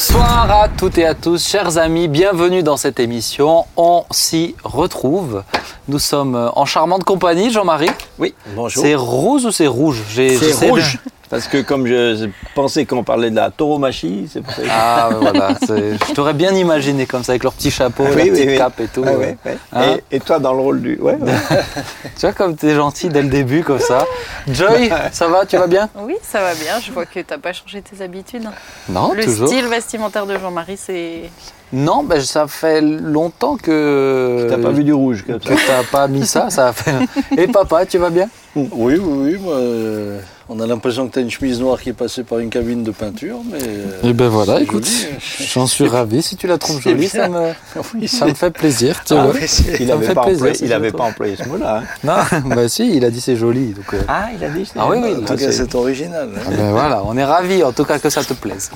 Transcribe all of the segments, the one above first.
Bonsoir à toutes et à tous, chers amis, bienvenue dans cette émission. On s'y retrouve. Nous sommes en charmante compagnie, Jean-Marie. Oui, bonjour. C'est rose ou c'est rouge? C'est rouge. Parce que comme je pensais qu'on parlait de la tauromachie, c'est pour ça que... Ah voilà, je t'aurais bien imaginé comme ça, avec leur petit chapeau, Oui, la oui, petite oui. cape et tout. Ouais, ouais. Hein et, et toi dans le rôle du... Ouais, ouais. Tu vois comme t'es gentil dès le début comme ça. Joy, ça va, tu vas bien? Oui, ça va bien. Je vois que t'as pas changé tes habitudes. Non, Le toujours. style vestimentaire de Jean-Marie, c'est. Non, ben, ça fait longtemps que... T'as pas vu du rouge comme ça que t'as pas mis ça, ça a fait... Et papa, tu vas bien? Oui, oui, oui. moi, euh, on a l'impression que tu as une chemise noire qui est passée par une cabine de peinture, mais. euh, Eh ben voilà, c'est écoute, joli. j'en suis ravi. Si tu la trouves C'est jolie, ça me, Oui, ça me fait plaisir. Tu Ah vois. c'est- Il Ça me avait fait pas plaisir, employé, si il je avait pas employé ce mot-là. hein. Non, bah si, il a dit c'est joli. Donc, euh, Ah, il a dit Ah oui, oui, En tout cas, c'est- c'est original. hein. ah ben voilà, on est ravis en tout cas que ça te plaise.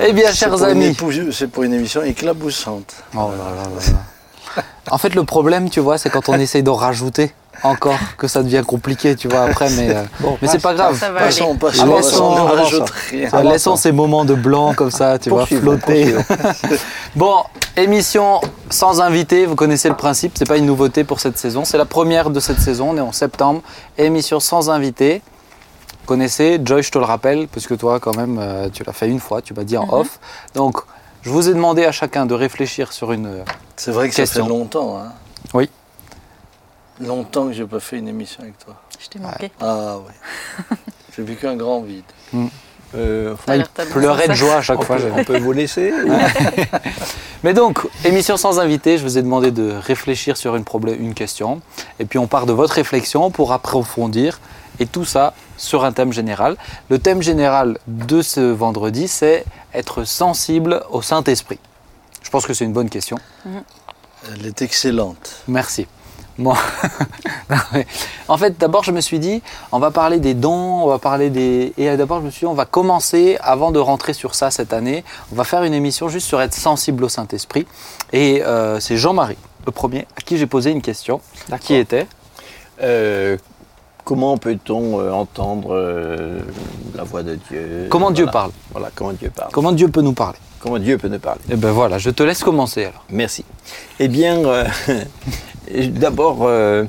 Eh bien, c'est chers amis. C'est pour une émission éclaboussante. Oh là là là là. En fait, le problème, tu vois, c'est quand on essaye d'en rajouter encore que ça devient compliqué, tu vois, après, mais, euh, Bon, mais c'est pas grave. Ça va Passons, aller. passons, on rajoute rien. Laissons ces moments de blanc comme ça, tu vois, flotter. Bon, émission sans invité, vous connaissez le principe, c'est pas une nouveauté pour cette saison, c'est la première de cette saison, on est en septembre, émission sans invité. Vous connaissez, Joy, je te le rappelle, puisque toi quand même, euh, tu l'as fait une fois, tu m'as dit en Mhm. off. Donc, je vous ai demandé à chacun de réfléchir sur une... euh, C'est vrai que Question. ça fait longtemps. Hein. Oui. Longtemps que j'ai pas fait une émission avec toi. Je t'ai manqué. Ah oui. j'ai vécu un grand vide. Euh, il l'air tellement pleurait de joie à chaque on, fois. peut, on peut vous laisser Mais donc, émission sans invité, je vous ai demandé de réfléchir sur une, problème, une question. Et puis on part de votre réflexion pour approfondir. Et tout ça sur un thème général. Le thème général de ce vendredi, c'est être sensible au Saint-Esprit. Je pense que c'est une bonne question. Elle est excellente. Merci. Mais en fait, d'abord, je me suis dit, on va parler des dons, on va parler des. Et d'abord, je me suis dit, on va commencer, avant de rentrer sur ça cette année, on va faire une émission juste sur être sensible au Saint-Esprit. Et euh, c'est Jean-Marie, le premier, à qui j'ai posé une question, qui était Euh, Comment peut-on euh, entendre euh, la voix de Dieu? Comment Dieu parle Voilà, comment Dieu parle. Comment Dieu peut nous parler Comment Dieu peut nous parler. Eh ben voilà, je te laisse commencer alors. Merci. Eh bien, euh, d'abord, euh,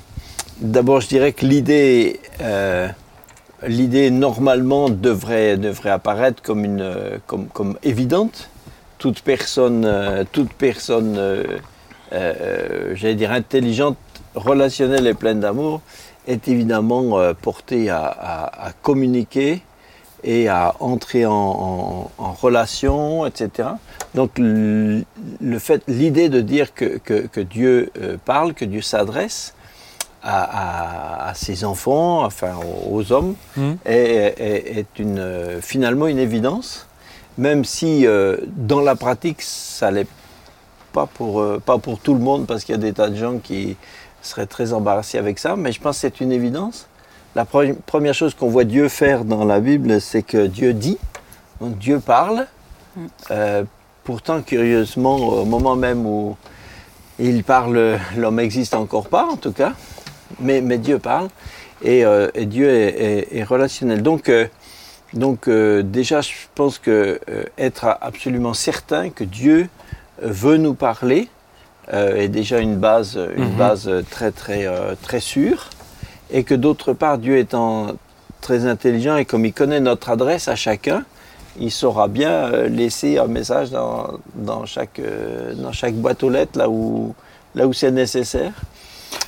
d'abord, je dirais que l'idée, euh, l'idée normalement devrait, devrait apparaître comme, une, comme, comme évidente. Toute personne, toute personne, j'allais dire intelligente, relationnelle et pleine d'amour, est évidemment euh, portée à, à- à communiquer et à entrer en, en- en relation, etc. Donc le fait, l'idée de dire que, que- que Dieu euh, parle, que Dieu s'adresse à, ses enfants, enfin aux, hommes, Mhm. est, est- est une, euh, finalement une évidence, même si euh, dans la pratique ça l'est pas pour, euh, pas pour tout le monde, parce qu'il y a des tas de gens qui seraient très embarrassés avec ça, mais je pense que c'est une évidence. La pre- première chose qu'on voit Dieu faire dans la Bible, c'est que Dieu dit, donc Dieu parle. Mm. Euh, pourtant, curieusement, au moment même où il parle, l'homme n'existe encore pas, en tout cas, mais, mais Dieu parle, et, euh, et Dieu est, est- est relationnel. Donc, euh, donc déjà, je pense que être absolument certain que Dieu veut nous parler est déjà une base, une Mhm. base euh, très très euh, très sûre, et que d'autre part, Dieu étant très intelligent et comme il connaît notre adresse à chacun, il saura bien euh, laisser un message dans, dans chaque euh, dans chaque boîte aux lettres là où là où c'est nécessaire.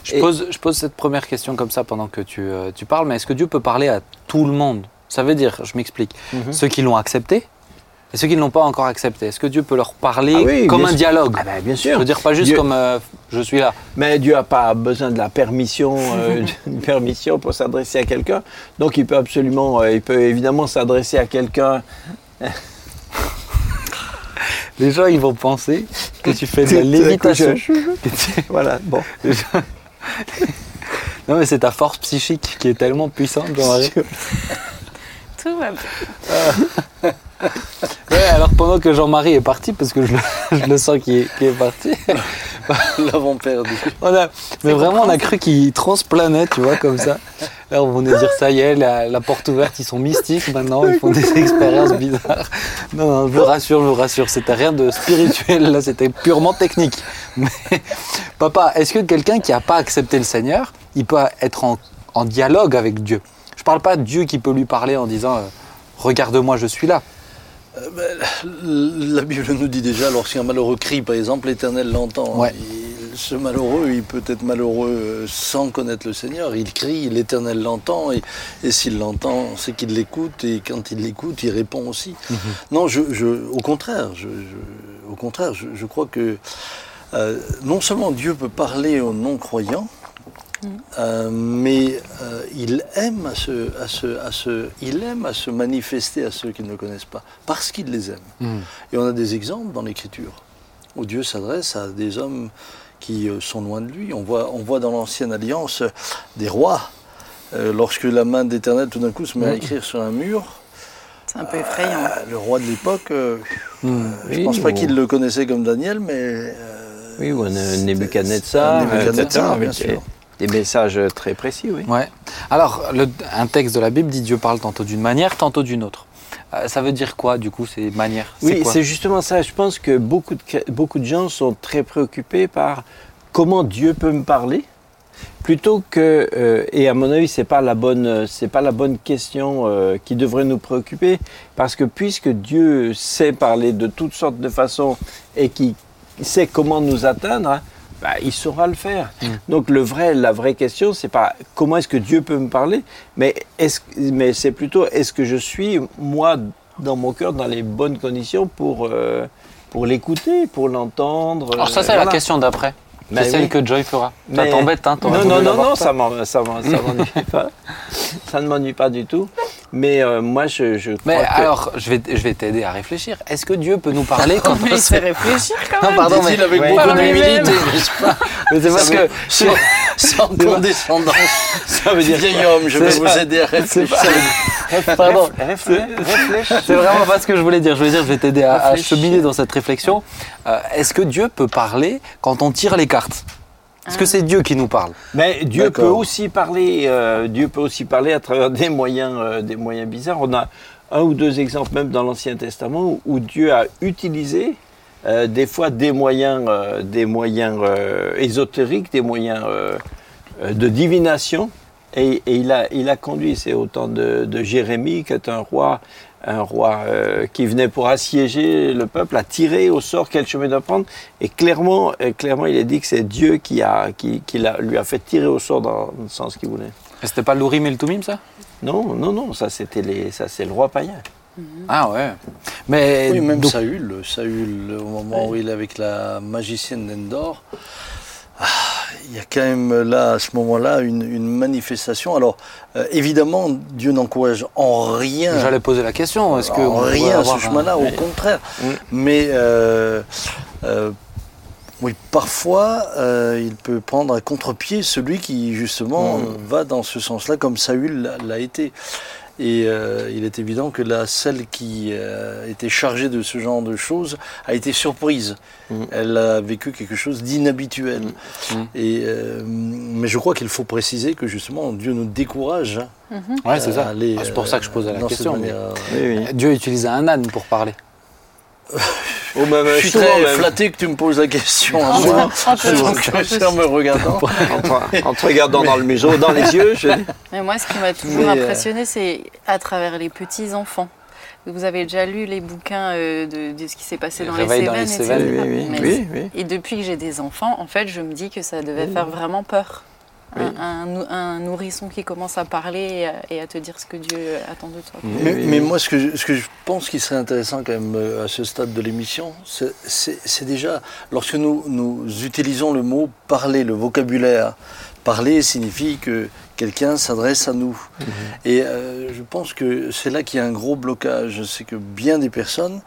Je, pose, je pose cette première question comme ça pendant que tu, euh, tu parles, mais est-ce que Dieu peut parler à tout le monde? Ça veut dire, je m'explique, Mhm. ceux qui l'ont accepté et ceux qui ne l'ont pas encore accepté. Est-ce que Dieu peut leur parler Ah oui, comme un sûr. dialogue Ah ben, bien Je sûr. veux dire pas juste Dieu- comme euh, je suis là. Mais Dieu n'a pas besoin de la permission, euh, d'une permission pour s'adresser à quelqu'un. Donc il peut absolument, euh, il peut évidemment s'adresser à quelqu'un. Les gens ils vont penser que tu fais de la lévitation. je- Voilà, bon. non mais c'est ta force psychique qui est tellement puissante. Jean-Marie. Tout va bien. Ouais, alors pendant que Jean-Marie est parti, parce que je le, je le sens qu'il est, parti, l'avons perdu. on a, mais vraiment on a cru qu'il transplanait, tu vois, comme ça. Là, on venait de dire ça y est, la, la porte ouverte, ils sont mystiques maintenant, ils font des expériences bizarres. Non, non, je vous rassure, je vous rassure, c'était rien de spirituel, là, c'était purement technique. Mais, papa, est-ce que quelqu'un qui n'a pas accepté le Seigneur, il peut être en, en dialogue avec Dieu? Je parle pas de Dieu qui peut lui parler en disant euh, Regarde-moi, je suis là. Euh, ben, La Bible nous dit déjà, lorsqu'un malheureux crie, par exemple, l'Éternel l'entend. Ouais. Ce malheureux, il peut être malheureux euh, sans connaître le Seigneur. Il crie, l'Éternel l'entend, et, et s'il l'entend, c'est qu'il l'écoute, et quand il l'écoute, il répond aussi. Non, je, je- au contraire, je, je- au contraire, je, je crois que euh, non seulement Dieu peut parler aux non-croyants, euh, mais euh, il aime à se, à se- à se- il aime à se manifester à ceux qui ne le connaissent pas, parce qu'il les aime. Et on a des exemples dans l'Écriture où Dieu s'adresse à des hommes qui euh, sont loin de lui. On voit, on voit dans l'Ancienne Alliance des rois. euh, lorsque la main d'Éternel tout d'un coup se met à écrire sur un mur, C'est un peu effrayant. euh, le roi de l'époque, euh, je ne Oui, pense pas ou- qu'il le connaissait comme Daniel, mais euh, Oui, ou un Nebuchadnezzar, un Nebuchadnezzar, etc., bien sûr. Des, messages très précis, oui. Ouais. Alors, le- un texte de la Bible dit Dieu parle tantôt d'une manière, tantôt d'une autre. Euh, ça veut dire quoi, du coup, ces manières? Oui, c'est justement ça. Je pense que beaucoup de, beaucoup de gens sont très préoccupés par comment Dieu peut me parler, plutôt que, euh, et à mon avis, c'est pas la bonne, c'est pas la bonne question euh, qui devrait nous préoccuper, parce que puisque Dieu sait parler de toutes sortes de façons et qui sait comment nous atteindre, hein, bah, il saura le faire. Donc le vrai, la vraie question, c'est pas comment est-ce que Dieu peut me parler, mais est-ce, mais c'est plutôt est-ce que je suis moi dans mon cœur dans les bonnes conditions pour euh, pour l'écouter, pour l'entendre. Alors, ça, euh, c'est la question d'après. C'est celle oui. que Joy fera. Ça t'embête, hein Non, non, non, non, ça ça ça m'ennuie pas. Ça ne m'ennuie pas du tout. Mais euh, moi, je, je crois Mais que... alors, je vais, je vais t'aider à réfléchir. Est-ce que Dieu peut nous parler quand on il sait fait réfléchir quand Non, pardon, mais, Dit-il avec Ouais. beaucoup d'humilité, n'est-ce pas mais c'est parce que sans, sans condescendance. ça veut dire Vieil homme, je vais C'est vous aider à réfléchir. Pardon. C'est vraiment pas ce que je voulais dire. Je voulais dire, je vais t'aider à, à cheminer dans cette réflexion. Euh, Est-ce que Dieu peut parler quand on tire les cartes? Est-ce que c'est Dieu qui nous parle Mais Dieu peut aussi parler. euh, Dieu peut aussi parler à travers des moyens, euh, des moyens bizarres. On a un ou deux exemples même dans l'Ancien Testament où, Dieu a utilisé euh, des fois des moyens, des moyens ésotériques, des moyens de divination. Et, et il, a, il a conduit, c'est au temps de, de Jérémie, qui est un roi, un roi euh, qui venait pour assiéger le peuple, a tiré au sort quel chemin doit prendre. Et clairement, euh, clairement, il a dit que c'est Dieu qui, a, qui, qui l'a- lui a fait tirer au sort dans le sens qu'il voulait. Et C'était pas l'Urim et le Tumim, ça? Non, non, non, ça c'était les, ça c'est le roi païen. Ah ouais. Mais Oui, même donc- Saül, Saül, au moment où il est avec la magicienne d'Endor, ah, il y a quand même là, à ce moment-là, une, une manifestation. Alors, euh, évidemment, Dieu n'encourage en rien J'allais poser la question. Est-ce que en rien ce un- chemin-là, au contraire. Mm. Mais euh, euh, oui, parfois, euh, il peut prendre à contre-pied celui qui, justement, Mm. va dans ce sens-là, comme Saül l'a été. Et euh, il est évident que là, celle qui euh, était chargée de ce genre de choses a été surprise. Mm. Elle a vécu quelque chose d'inhabituel. Mm. Et euh, mais je crois qu'il faut préciser que justement Dieu nous décourage. Ouais, c'est à ça. aller, Ah, c'est pour ça que je posais la question. mais- manière. Oui, oui. Dieu utilisait un âne pour parler. Oh, bah, bah, Je suis très même, flatté que tu me poses la question à En moi. en me regardant. en, te regardant dans le museau, dans les yeux, je. Mais moi, ce qui m'a toujours Mais, euh, impressionné, c'est à travers les petits enfants. Vous avez déjà lu les bouquins euh, de, de ce qui s'est passé dans les dans les Cévennes, etc. Cévennes, Oui, oui, Mais- oui, oui. Et depuis que j'ai des enfants, en fait, je me dis que ça devait Oui. faire vraiment peur. Un- Oui. Un, nou- un nourrisson qui commence à parler et à, et à te dire ce que Dieu attend de toi. Mais, moi, ce que, je, ce que je pense qui serait intéressant quand même euh, à ce stade de l'émission, c'est- déjà, lorsque nous, nous utilisons le mot parler, le vocabulaire, parler signifie que quelqu'un s'adresse à nous. Et euh, je pense que c'est là qu'il y a un gros blocage. C'est que bien des personnes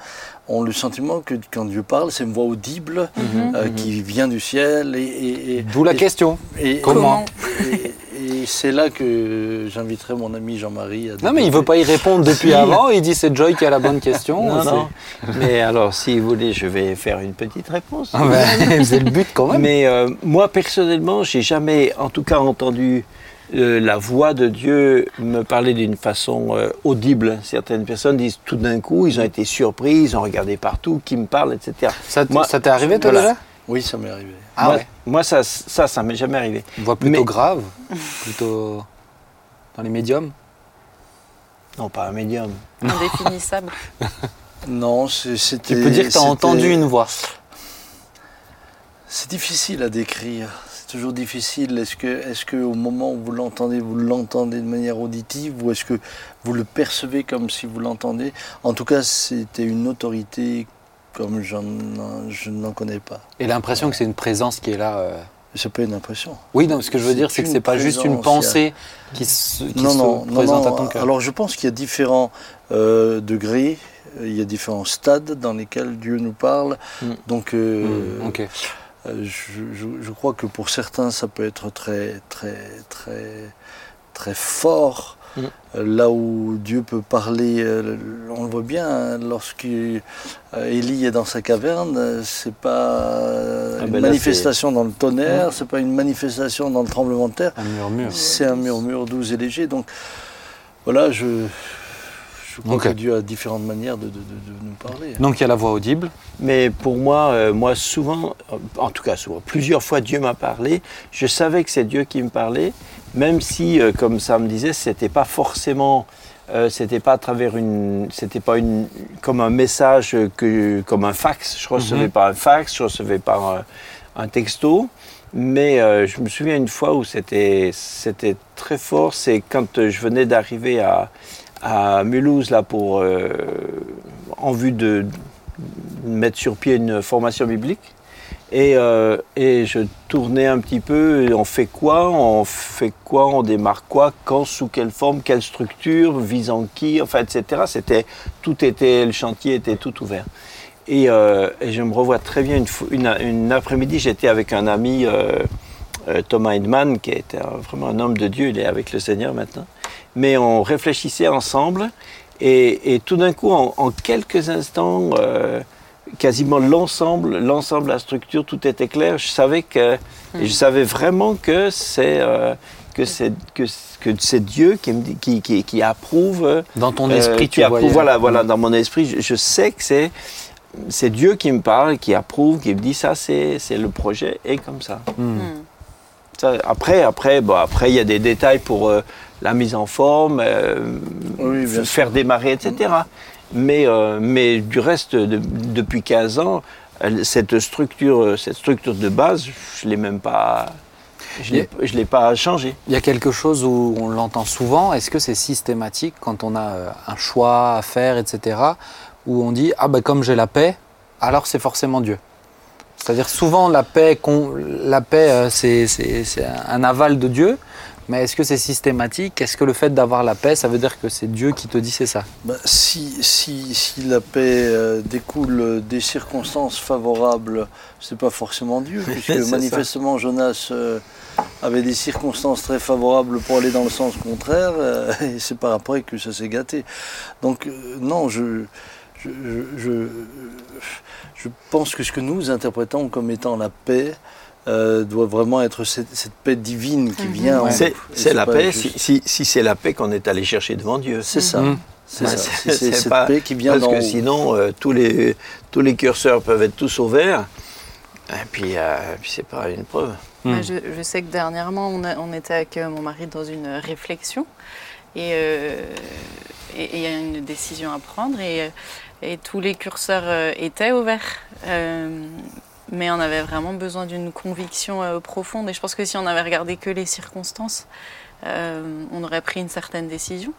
ont le sentiment que quand Dieu parle, c'est une voix audible euh, qui vient du ciel. Et, et- et- D'où la et- question. et- Comment Et, c'est là que j'inviterai mon ami Jean-Marie à Non, mais il veut pas y répondre depuis Si. avant. Il dit c'est Joy qui a la bonne question. Non, non. Mais alors, si vous voulez, je vais faire une petite réponse. Ah ben, c'est le but quand même. Mais euh, moi, personnellement, j'ai jamais, en tout cas, entendu euh, la voix de Dieu me parlait d'une façon euh, audible. Certaines personnes disent tout d'un coup, ils ont été surpris, ils ont regardé partout, qui me parle, etc. Ça, t- Moi- ça t'est arrivé toi voilà. déjà? Oui, ça m'est arrivé. Ah moi, ouais. moi, ça, ça, ça m'est jamais arrivé. Une voix plutôt Mais- grave, plutôt dans les médiums. Non, pas un médium. Indéfinissable. Non, c'est- c'était. Tu peux dire que tu as entendu une voix. C'est difficile à décrire. C'est toujours difficile. Est-ce que, est-ce que au moment où vous l'entendez, vous l'entendez de manière auditive ou est-ce que vous le percevez comme si vous l'entendez? En tout cas, c'était une autorité comme je n'en connais pas. Et l'impression que c'est une présence qui est là. euh. C'est pas une impression. Oui, non, ce que je veux dire, c'est que c'est pas juste une pensée qui se, qui non, se non, présente non. à ton cœur. Alors je pense qu'il y a différents euh, degrés, il y a différents stades dans lesquels Dieu nous parle. Mm. Donc euh, Hmm, ok. euh, je, je- je crois que pour certains ça peut être très très très très fort. Euh, Là où Dieu peut parler, euh, on le voit bien, hein, lorsque euh, Élie est dans sa caverne, c'est pas Ah une ben là, manifestation dans le tonnerre, c'est pas une manifestation dans le tremblement de terre, Un murmure. c'est un murmure doux et léger. Donc voilà, je, je crois que Dieu a différentes manières de, de- de- de nous parler. Donc il y a la voix audible. Mais pour moi, euh, moi souvent, en tout cas souvent, plusieurs fois Dieu m'a parlé. Je savais que c'est Dieu qui me parlait, même si, euh, comme ça me disait, c'était pas forcément, euh, c'était pas à travers une, c'était pas une, comme un message que, comme un fax. Je recevais Mhm. par un fax, je recevais par un, un texto. Mais euh, je me souviens une fois où c'était, c'était très fort. C'est quand euh, je venais d'arriver à, à Mulhouse là pour, euh, en vue de mettre sur pied une formation biblique. Et, euh, et je tournais un petit peu, on fait quoi, on fait quoi, on démarre quoi, quand, sous quelle forme, quelle structure, visant qui, enfin, etc. C'était, tout était, le chantier était tout ouvert. Et, euh, je me revois très bien une, après-midi, j'étais avec un ami, euh, Thomas Hindman, qui était vraiment un homme de Dieu, il est avec le Seigneur maintenant. Mais on réfléchissait ensemble, et, tout d'un coup, en, quelques instants, quasiment l'ensemble, l'ensemble la structure, tout était clair. Je savais que, je savais vraiment que c'est euh, que c'est que, que c'est Dieu qui, me dit- qui, qui, qui approuve. Dans ton euh, esprit, tu approuve. voyais. Voilà, voilà, dans mon esprit, je, je sais que c'est c'est Dieu qui me parle, qui approuve, qui me dit ça, c'est c'est le projet et comme ça. Hmm. Ça, après, après, bon, après, il y a des détails pour euh, la mise en forme, euh, Oui, bien f- faire démarrer, etc. Mais, euh, mais du reste, de- depuis 15 ans, cette structure, euh, cette structure de base, je ne l'ai même pas, je je l'ai pas changée. Il y a quelque chose où on l'entend souvent. Est-ce que c'est systématique quand on a euh, un choix à faire, etc. Où on dit ah ben comme j'ai la paix, alors c'est forcément Dieu? C'est-à-dire souvent la paix, la paix c'est un aval de Dieu. Mais est-ce que c'est systématique? Est-ce que le fait d'avoir la paix, ça veut dire que c'est Dieu qui te dit c'est ça? Bah, si, si, si la paix euh, découle des circonstances favorables, c'est pas forcément Dieu, puisque ça. manifestement Jonas euh, avait des circonstances très favorables pour aller dans le sens contraire, euh, et c'est par après que ça s'est gâté. Donc euh, non, je, je, je, je- je pense que ce que nous interprétons comme étant la paix euh, doit vraiment être cette, cette paix divine qui Mhm. vient. Ouais. C'est la paix, juste- si, si, si c'est la paix qu'on est allé chercher devant Dieu. C'est ça. Mhm. C'est c'est cette pas- paix qui vient Parce que haut. sinon, euh, tous, les, tous les curseurs peuvent être tous ouverts. Et puis, euh, puis c'est pas une preuve. Bah, je, je sais que dernièrement, on, a- on était avec euh, mon mari dans une réflexion et euh, il y a une décision à prendre et, et tous les curseurs euh, étaient ouverts. Euh, mais on avait vraiment besoin d'une conviction euh, profonde et je pense que si on avait regardé que les circonstances, euh, on aurait pris une certaine décision.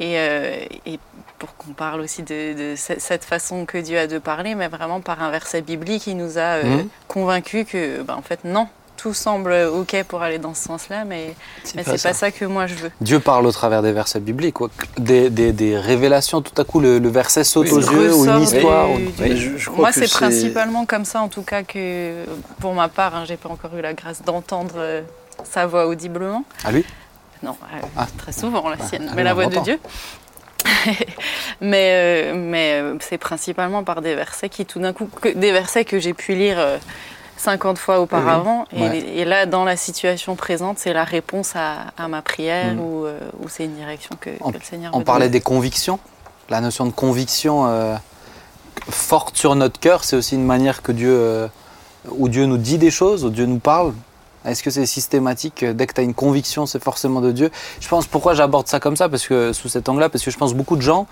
Et, euh, et pour qu'on parle aussi de, de ce- cette façon que Dieu a de parler, mais vraiment par un verset biblique, il nous a Mhm. convaincus que, ben, en fait, non, tout semble OK pour aller dans ce sens-là, mais, mais c'est pas ça que moi je veux. Dieu parle au travers des versets bibliques, quoi. Des, des- des révélations. Tout à coup, le, le verset saute Oui, aux yeux ou une histoire. du- ou- du- Mais je- je crois Moi, que c'est principalement comme ça, en tout cas, que pour ma part, hein, j'ai pas encore eu la grâce d'entendre euh, sa voix audiblement. Ah lui Non, euh, Ah. très souvent la sienne, ah mais oui, la voix de. Dieu. mais euh, mais euh, c'est principalement par des versets qui, tout d'un coup, que, des versets que j'ai pu lire euh, 50 fois auparavant. Et, là, dans la situation présente, c'est la réponse à, à ma prière Mm. ou, euh, ou c'est une direction que, On- que le Seigneur On veut parlait des convictions. La notion de conviction euh, forte sur notre cœur, c'est aussi une manière que Dieu, euh, où Dieu nous dit des choses, où Dieu nous parle. Est-ce que c'est systématique Dès que tu as une conviction, c'est forcément de Dieu? Je pense pourquoi j'aborde ça comme ça, parce que sous cet angle-là, parce que je pense beaucoup de gens,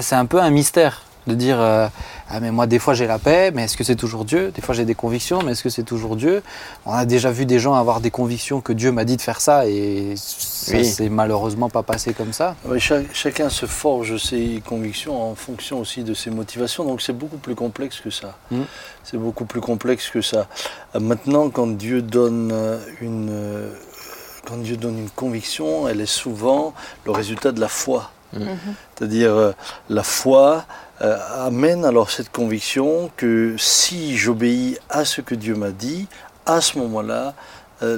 c'est un peu un mystère de dire euh, ah mais moi des fois j'ai la paix, mais est-ce que c'est toujours Dieu? Des fois j'ai des convictions, mais est-ce que c'est toujours Dieu? On a déjà vu des gens avoir des convictions que Dieu m'a dit de faire ça et ça Oui. s'est malheureusement pas passé comme ça. Oui, chacun se forge ses convictions en fonction aussi de ses motivations, donc c'est beaucoup plus complexe que ça. Mm. C'est beaucoup plus complexe que ça. Euh, Maintenant, quand Dieu donne euh, une, quand Dieu donne une conviction, elle est souvent le résultat de la foi. Mhm. C'est-à-dire euh, la foi euh, amène alors cette conviction que si j'obéis à ce que Dieu m'a dit, à ce moment-là, euh,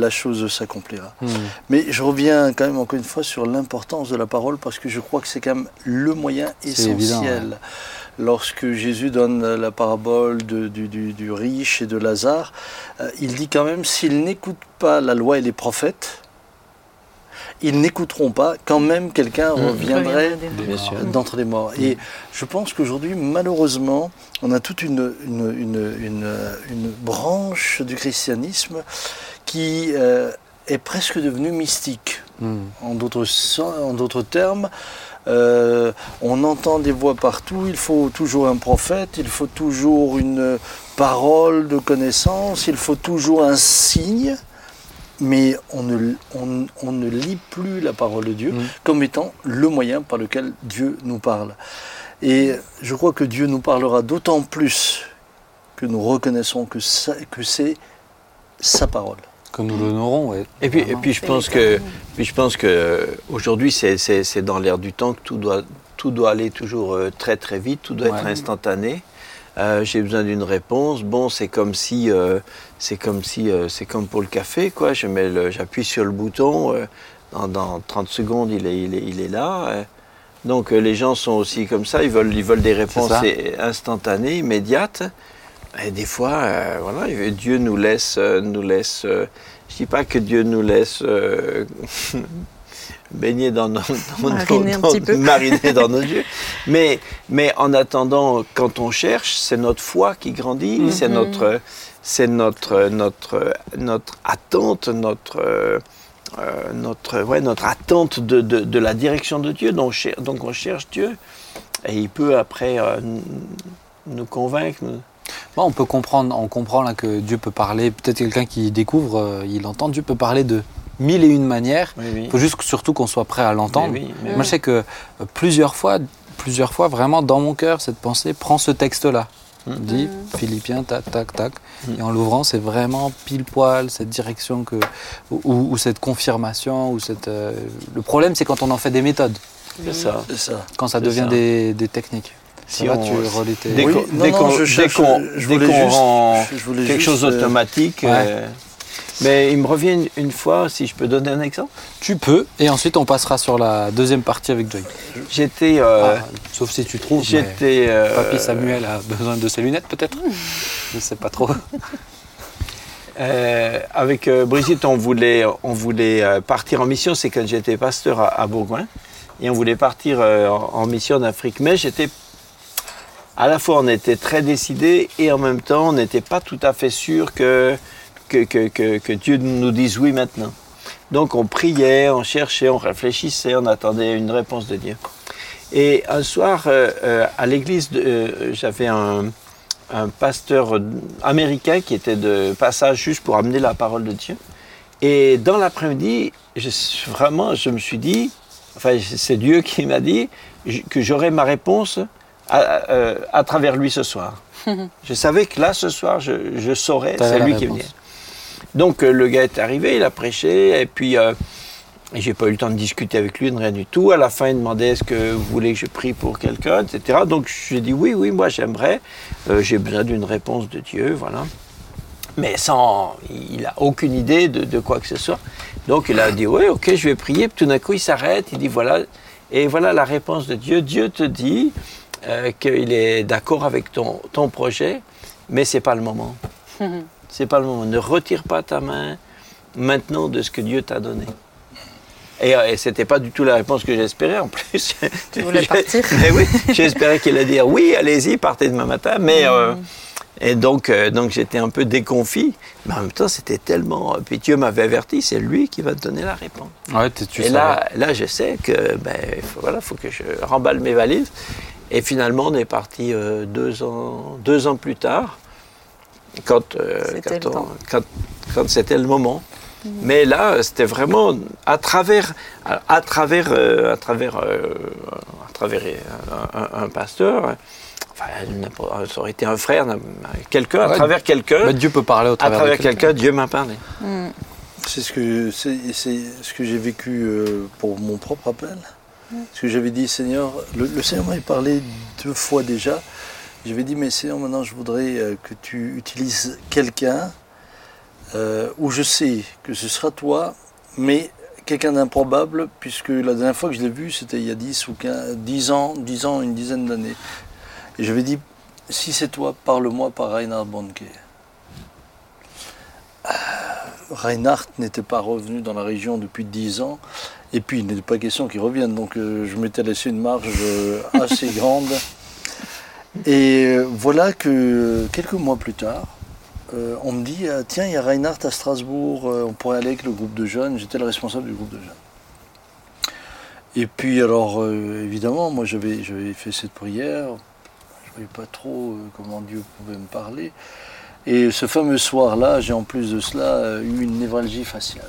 la chose s'accomplira. Hmm. Mais je reviens quand même encore une fois sur l'importance de la parole parce que je crois que c'est quand même le moyen essentiel. évident, Lorsque Jésus donne la parabole de- du, du- du riche et de Lazare, euh, il dit quand même s'ils n'écoutent pas la loi et les prophètes, ils n'écouteront pas quand même quelqu'un Mmh. reviendrait d'entre les morts. Et je pense qu'aujourd'hui, malheureusement, on a toute une, une, une- une- une branche du christianisme qui euh, est presque devenue mystique. En d'autres sen- en d'autres termes, euh, on entend des voix partout, il faut toujours un prophète, il faut toujours une parole de connaissance, il faut toujours un signe, mais on ne, on- on ne lit plus la parole de Dieu Mm. comme étant le moyen par lequel Dieu nous parle. Et je crois que Dieu nous parlera d'autant plus que nous reconnaissons que, ça- que c'est sa parole. Que nous l'honorons, ouais. Et puis, et puis je pense que, puis je pense que euh, aujourd'hui c'est, c'est, c'est dans l'air du temps que tout doit, tout doit aller toujours euh, très très vite, tout doit être instantané. Euh, j'ai besoin d'une réponse. Bon, c'est comme si, euh, c'est comme si, euh, c'est comme pour le café, quoi. Je mets le, j'appuie sur le bouton. euh, dans, dans 30 secondes, il est, il est, il est là. Donc les gens sont aussi comme ça. Ils veulent, ils veulent des réponses instantanées, immédiates. Et des fois, voilà, il- Dieu nous laisse, nous laisse. je dis pas que Dieu nous laisse baigner dans nos, dans Mariner dans- mariner nos yeux. Mais, mais en attendant, quand on cherche, c'est notre foi qui grandit, Mhm. c'est notre, c'est notre, notre, notre attente, notre, euh, notre, ouais, notre attente de, de, de la direction de Dieu. Donc, donc on cherche Dieu, et il peut après euh, nous- nous convaincre. nous- Bon, on peut comprendre, on comprend là que Dieu peut parler. Peut-être quelqu'un qui découvre, euh, il entend Dieu peut parler de mille et une manières. Oui, oui. Il faut juste surtout qu'on soit prêt à l'entendre. Oui, Moi, je sais que euh, plusieurs fois, plusieurs fois, vraiment dans mon cœur, cette pensée prend ce texte-là. Mm. Dit Philippiens, tac, tac, tac. Mm. Et en l'ouvrant, c'est vraiment pile poil cette direction que, ou, ou- ou cette confirmation, ou cette. euh, Le problème, c'est quand on en fait des méthodes, c'est ça. Ça. quand ça devient ça. des, des techniques. Si on- tu relis tes- Dès qu'on rend je voulais quelque juste, chose euh, d'automatique. Ouais. euh, mais il me revient une, une fois, si je peux donner un exemple. Tu peux, et ensuite on passera sur la deuxième partie avec Joy. J'étais. euh, Ah, sauf si tu trouves. J'étais. euh, Papy Samuel a besoin de ses lunettes peut-être Je sais pas trop. euh, avec Brigitte, on voulait, on voulait partir en mission. C'est quand j'étais pasteur à, à Bourgoin. Et on voulait partir en, en mission en Afrique. Mais j'étais. À la fois, on était très décidés et en même temps, on n'était pas tout à fait sûr que, que, que, que- que Dieu nous dise oui maintenant. Donc, on priait, on cherchait, on réfléchissait, on attendait une réponse de Dieu. Et un soir, euh, euh, à l'église, euh, j'avais un, un pasteur américain qui était de passage juste pour amener la parole de Dieu. Et dans l'après-midi, vraiment, je me suis dit, enfin, c'est Dieu qui m'a dit que j'aurais ma réponse à, à travers lui ce soir. je savais que là, ce soir, je, je saurais, c'est lui qui venait. Donc, euh, le gars est arrivé, il a prêché, et puis. euh, j'ai pas eu le temps de discuter avec lui, rien du tout. À la fin, il demandait est-ce que vous voulez que je prie pour quelqu'un, etc. Donc j'ai dit oui, oui, moi j'aimerais. Euh, j'ai besoin d'une réponse de Dieu, voilà. Mais sans, il a aucune idée de, quoi que ce soit. Donc il a dit oui, ok, je vais prier. Puis tout d'un coup, il s'arrête, il dit voilà, et voilà la réponse de Dieu. Dieu te dit qu'il est d'accord avec ton, ton projet, mais c'est pas le moment. C'est pas le moment. Ne retire pas ta main maintenant de ce que Dieu t'a donné. Et, euh, et c'était pas du tout la réponse que j'espérais en plus. Tu voulais partir Mais oui, j'espérais qu'il allait dire oui, allez-y, partez demain matin. Mais euh, et donc, euh, donc j'étais un peu déconfit. Mais en même temps, c'était tellement. Puis Dieu m'avait averti, c'est lui qui va te donner la réponse. Ouais, tu tu et savais. là, là, je sais que ben, faut- voilà, faut que je remballe mes valises. Et finalement, on est parti euh, deux ans, deux ans plus tard, quand, euh, C'était quand, le quand- quand moment. Mais là, c'était vraiment à travers, à, à travers, euh, à travers, euh, à travers un, un- un pasteur. Enfin, ça aurait été un frère, quelqu'un, à travers quelqu'un, Dieu peut parler au à travers, travers de quelqu'un. Dieu m'a parlé. C'est ce que c'est ce que j'ai vécu euh, pour mon propre appel. Ce que j'avais dit, Seigneur, le, le Seigneur m'avait parlé deux fois déjà. J'avais dit, mais Seigneur, maintenant je voudrais euh, que tu utilises quelqu'un euh, où je sais que ce sera toi, mais quelqu'un d'improbable, puisque la dernière fois que je l'ai vu, c'était il y a 10 ou 15, 10 ans, 10 ans, une dizaine d'années. Et j'avais dit, si c'est toi, parle-moi par Reinhard Bonnke. Reinhardt n'était pas revenu dans la région depuis 10 ans, et puis il n'était pas question qu'il revienne, donc euh, je m'étais laissé une marge euh, assez grande. Et euh, voilà que quelques mois plus tard, euh, on me dit euh, Tiens, il y a Reinhardt à Strasbourg, euh, on pourrait aller avec le groupe de jeunes. J'étais le responsable du groupe de jeunes. Et puis, alors, évidemment, moi j'avais j'avais fait cette prière, je ne voyais pas trop comment Dieu pouvait me parler. Et ce fameux soir-là, j'ai en plus de cela eu une névralgie faciale.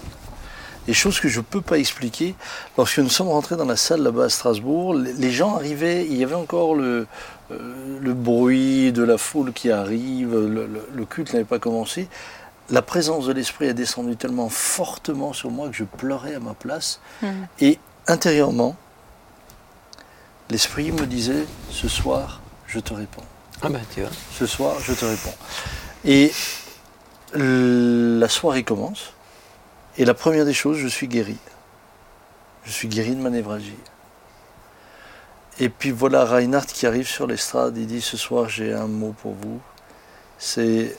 Et chose que je ne peux pas expliquer, lorsque nous sommes rentrés dans la salle là-bas à Strasbourg, les gens arrivaient, il y avait encore le, le bruit de la foule qui arrive, le, le- le culte n'avait pas commencé. La présence de l'Esprit est descendue tellement fortement sur moi que je pleurais à ma place. Mhm. Et intérieurement, l'Esprit me disait, ce soir, je te réponds. Ah ben, tu vois. Ce soir, je te réponds. Et la soirée commence. Et la première des choses, je suis guéri. Je suis guéri de ma névralgie. Et puis voilà Reinhardt qui arrive sur l'estrade. Il dit Ce soir, j'ai un mot pour vous. C'est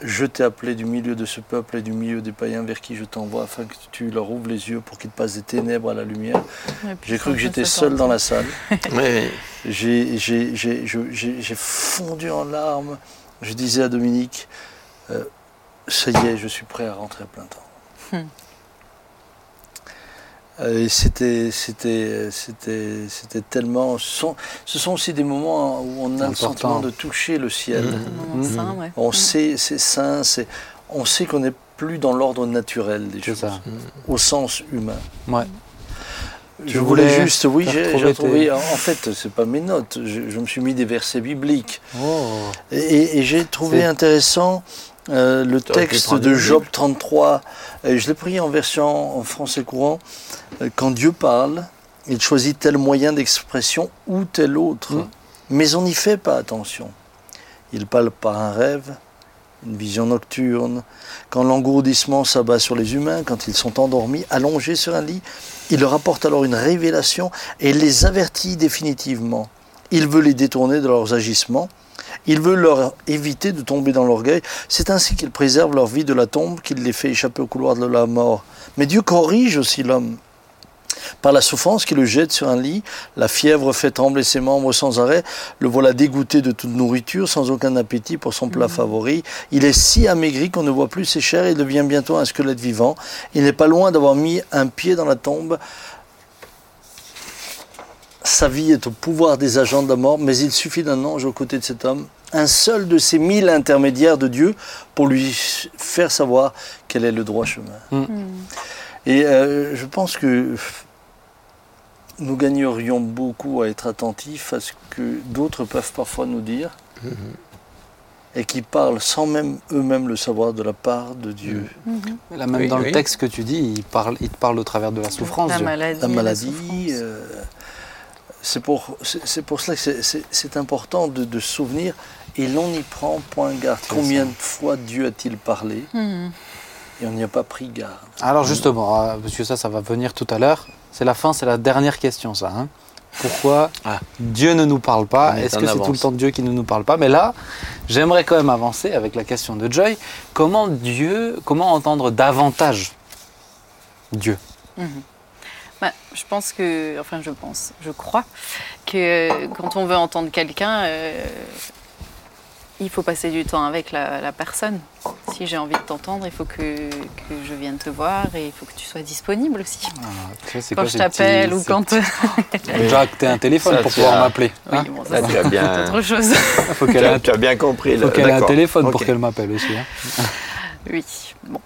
Je t'ai appelé du milieu de ce peuple et du milieu des païens vers qui je t'envoie afin que tu leur ouvres les yeux pour qu'ils passent des ténèbres à la lumière. J'ai cru que j'étais seul dans la salle. Oui, J'ai- fondu en larmes. Je disais à Dominique, euh, ça y est, je suis prêt à rentrer à plein temps. Hmm. Euh, Et c'était, c'était, c'était, c'était tellement. Ce sont, ce sont aussi des moments où on a le sentiment de toucher le ciel. Sain, ouais. On Mhm. sait, c'est saint, c'est, on sait qu'on n'est plus dans l'ordre naturel des choses, ça. au sens humain. Ouais. Je Tu voulais voulais juste, oui, j'ai, trouvé. En fait, c'est pas mes notes. Je, je me suis mis des versets bibliques. Oh. Et, et j'ai trouvé intéressant euh, le texte de Job Bible. 33. Et je l'ai pris en version en français courant. Euh, Quand Dieu parle, il choisit tel moyen d'expression ou tel autre. Mm. Mais on n'y fait pas attention. Il parle par un rêve, une vision nocturne. Quand l'engourdissement s'abat sur les humains, quand ils sont endormis, allongés sur un lit, il leur apporte alors une révélation et les avertit définitivement. Il veut les détourner de leurs agissements. Il veut leur éviter de tomber dans l'orgueil. C'est ainsi qu'il préserve leur vie de la tombe, qu'il les fait échapper au couloir de la mort. Mais Dieu corrige aussi l'homme. Par la souffrance qui le jette sur un lit, la fièvre fait trembler ses membres sans arrêt, le voilà dégoûté de toute nourriture, sans aucun appétit pour son plat favori. Il est si amaigri qu'on ne voit plus ses chairs, il devient bientôt un squelette vivant. Il n'est pas loin d'avoir mis un pied dans la tombe. Sa vie est au pouvoir des agents de la mort, mais il suffit d'un ange aux côtés de cet homme, un seul de ces mille intermédiaires de Dieu, pour lui faire savoir quel est le droit chemin. Mhm. Et euh, je pense que nous gagnerions beaucoup à être attentifs à ce que d'autres peuvent parfois nous dire et qui parlent sans même eux-mêmes le savoir de la part de Dieu. Mhm. Là, même Oui, dans oui. le texte que tu dis, il, parle, il te parle au travers de la souffrance. La Dieu. maladie. La maladie, souffrance. euh, c'est pour, c'est c'est pour cela que c'est- c'est c'est important de, de se souvenir et l'on y prend point garde. C'est Combien ça. de fois Dieu a-t-il parlé Mhm. et on n'y a pas pris garde? Alors justement, ah, parce que ça, ça va venir tout à l'heure. C'est la fin, c'est la dernière question, ça. hein. pourquoi Ah. Dieu ne nous parle pas? Est Est-ce que c'est tout le temps Dieu qui ne nous parle pas? Mais là, j'aimerais quand même avancer avec la question de Joy. Comment Dieu, comment entendre davantage Dieu? Bah, je pense que, enfin je pense, je crois que quand on veut entendre quelqu'un, euh, il faut passer du temps avec la, la personne. Si j'ai envie de t'entendre, il faut que, que je vienne te voir et il faut que tu sois disponible aussi. Ah, tu Quand quoi je t'appelle petits- ou quand... que tu un téléphone Ça, pour pouvoir as- m'appeler. Oui, hein. bon, ça, tu as c'est bien, autre chose. faut tu qu'elle ait as, un, tu as bien compris. faut là, qu'elle ait un téléphone pour qu'elle m'appelle aussi. hein. Oui, bon.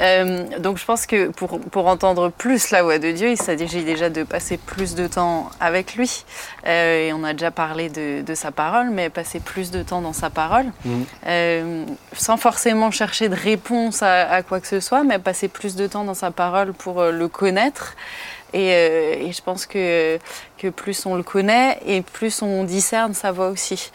Euh, donc je pense que pour, pour entendre plus la voix de Dieu, il s'agit déjà de passer plus de temps avec lui. Euh, et on a déjà parlé de, de sa parole, mais passer plus de temps dans sa parole, Mhm. Euh, sans forcément chercher de réponse à, à quoi que ce soit, mais passer plus de temps dans sa parole pour le connaître. Et, et je pense que, que plus on le connaît et plus on discerne sa voix aussi.